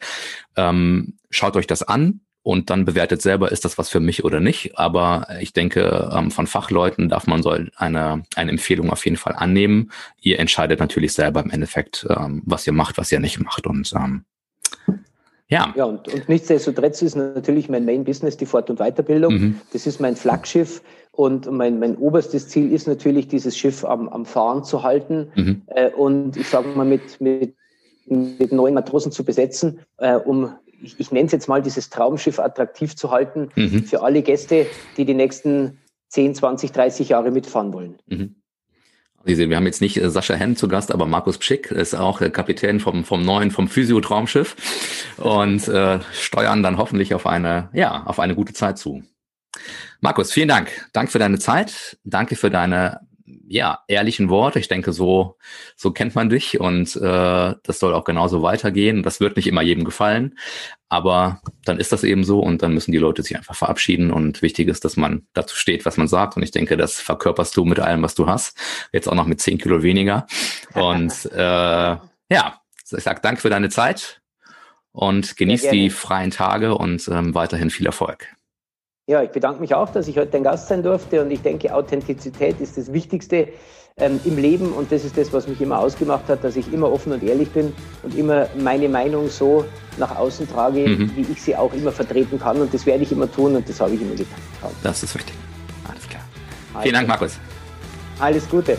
Ähm, schaut euch das an, und dann bewertet selber, ist das was für mich oder nicht. Aber ich denke, ähm, von Fachleuten darf man so eine, eine Empfehlung auf jeden Fall annehmen. Ihr entscheidet natürlich selber im Endeffekt, ähm, was ihr macht, was ihr nicht macht. Und ähm, ja. Ja, und, und nichtsdestotrotz ist natürlich mein Main Business die Fort- und Weiterbildung. Mhm. Das ist mein Flaggschiff. Und mein, mein oberstes Ziel ist natürlich, dieses Schiff am, am Fahren zu halten. Mhm. Äh, und ich sage mal, mit, mit, mit neuen Matrosen zu besetzen, äh, um ich, ich nenne es jetzt mal, dieses Traumschiff attraktiv zu halten mhm. für alle Gäste, die die nächsten 10, 20, 30 Jahre mitfahren wollen. Mhm. Sie sehen, wir haben jetzt nicht äh, Sascha Henn zu Gast, aber Markus Pschick ist auch Kapitän vom, vom neuen, vom Physio-Traumschiff und äh, steuern dann hoffentlich auf eine, ja, auf eine gute Zeit zu. Markus, vielen Dank. Danke für deine Zeit. Danke für deine ja, ehrlichen Worte. Ich denke, so, so kennt man dich und äh, das soll auch genauso weitergehen. Das wird nicht immer jedem gefallen, aber dann ist das eben so und dann müssen die Leute sich einfach verabschieden und wichtig ist, dass man dazu steht, was man sagt und ich denke, das verkörperst du mit allem, was du hast. Jetzt auch noch mit zehn Kilo weniger und [laughs] äh, ja, ich sag danke für deine Zeit und genieß die freien Tage und ähm, weiterhin viel Erfolg. Ja, ich bedanke mich auch, dass ich heute dein Gast sein durfte und ich denke, Authentizität ist das Wichtigste ähm, im Leben und das ist das, was mich immer ausgemacht hat, dass ich immer offen und ehrlich bin und immer meine Meinung so nach außen trage, mhm. wie ich sie auch immer vertreten kann und das werde ich immer tun und das habe ich immer getan. Das ist wichtig. Alles klar. Also, Vielen Dank, Markus. Alles Gute.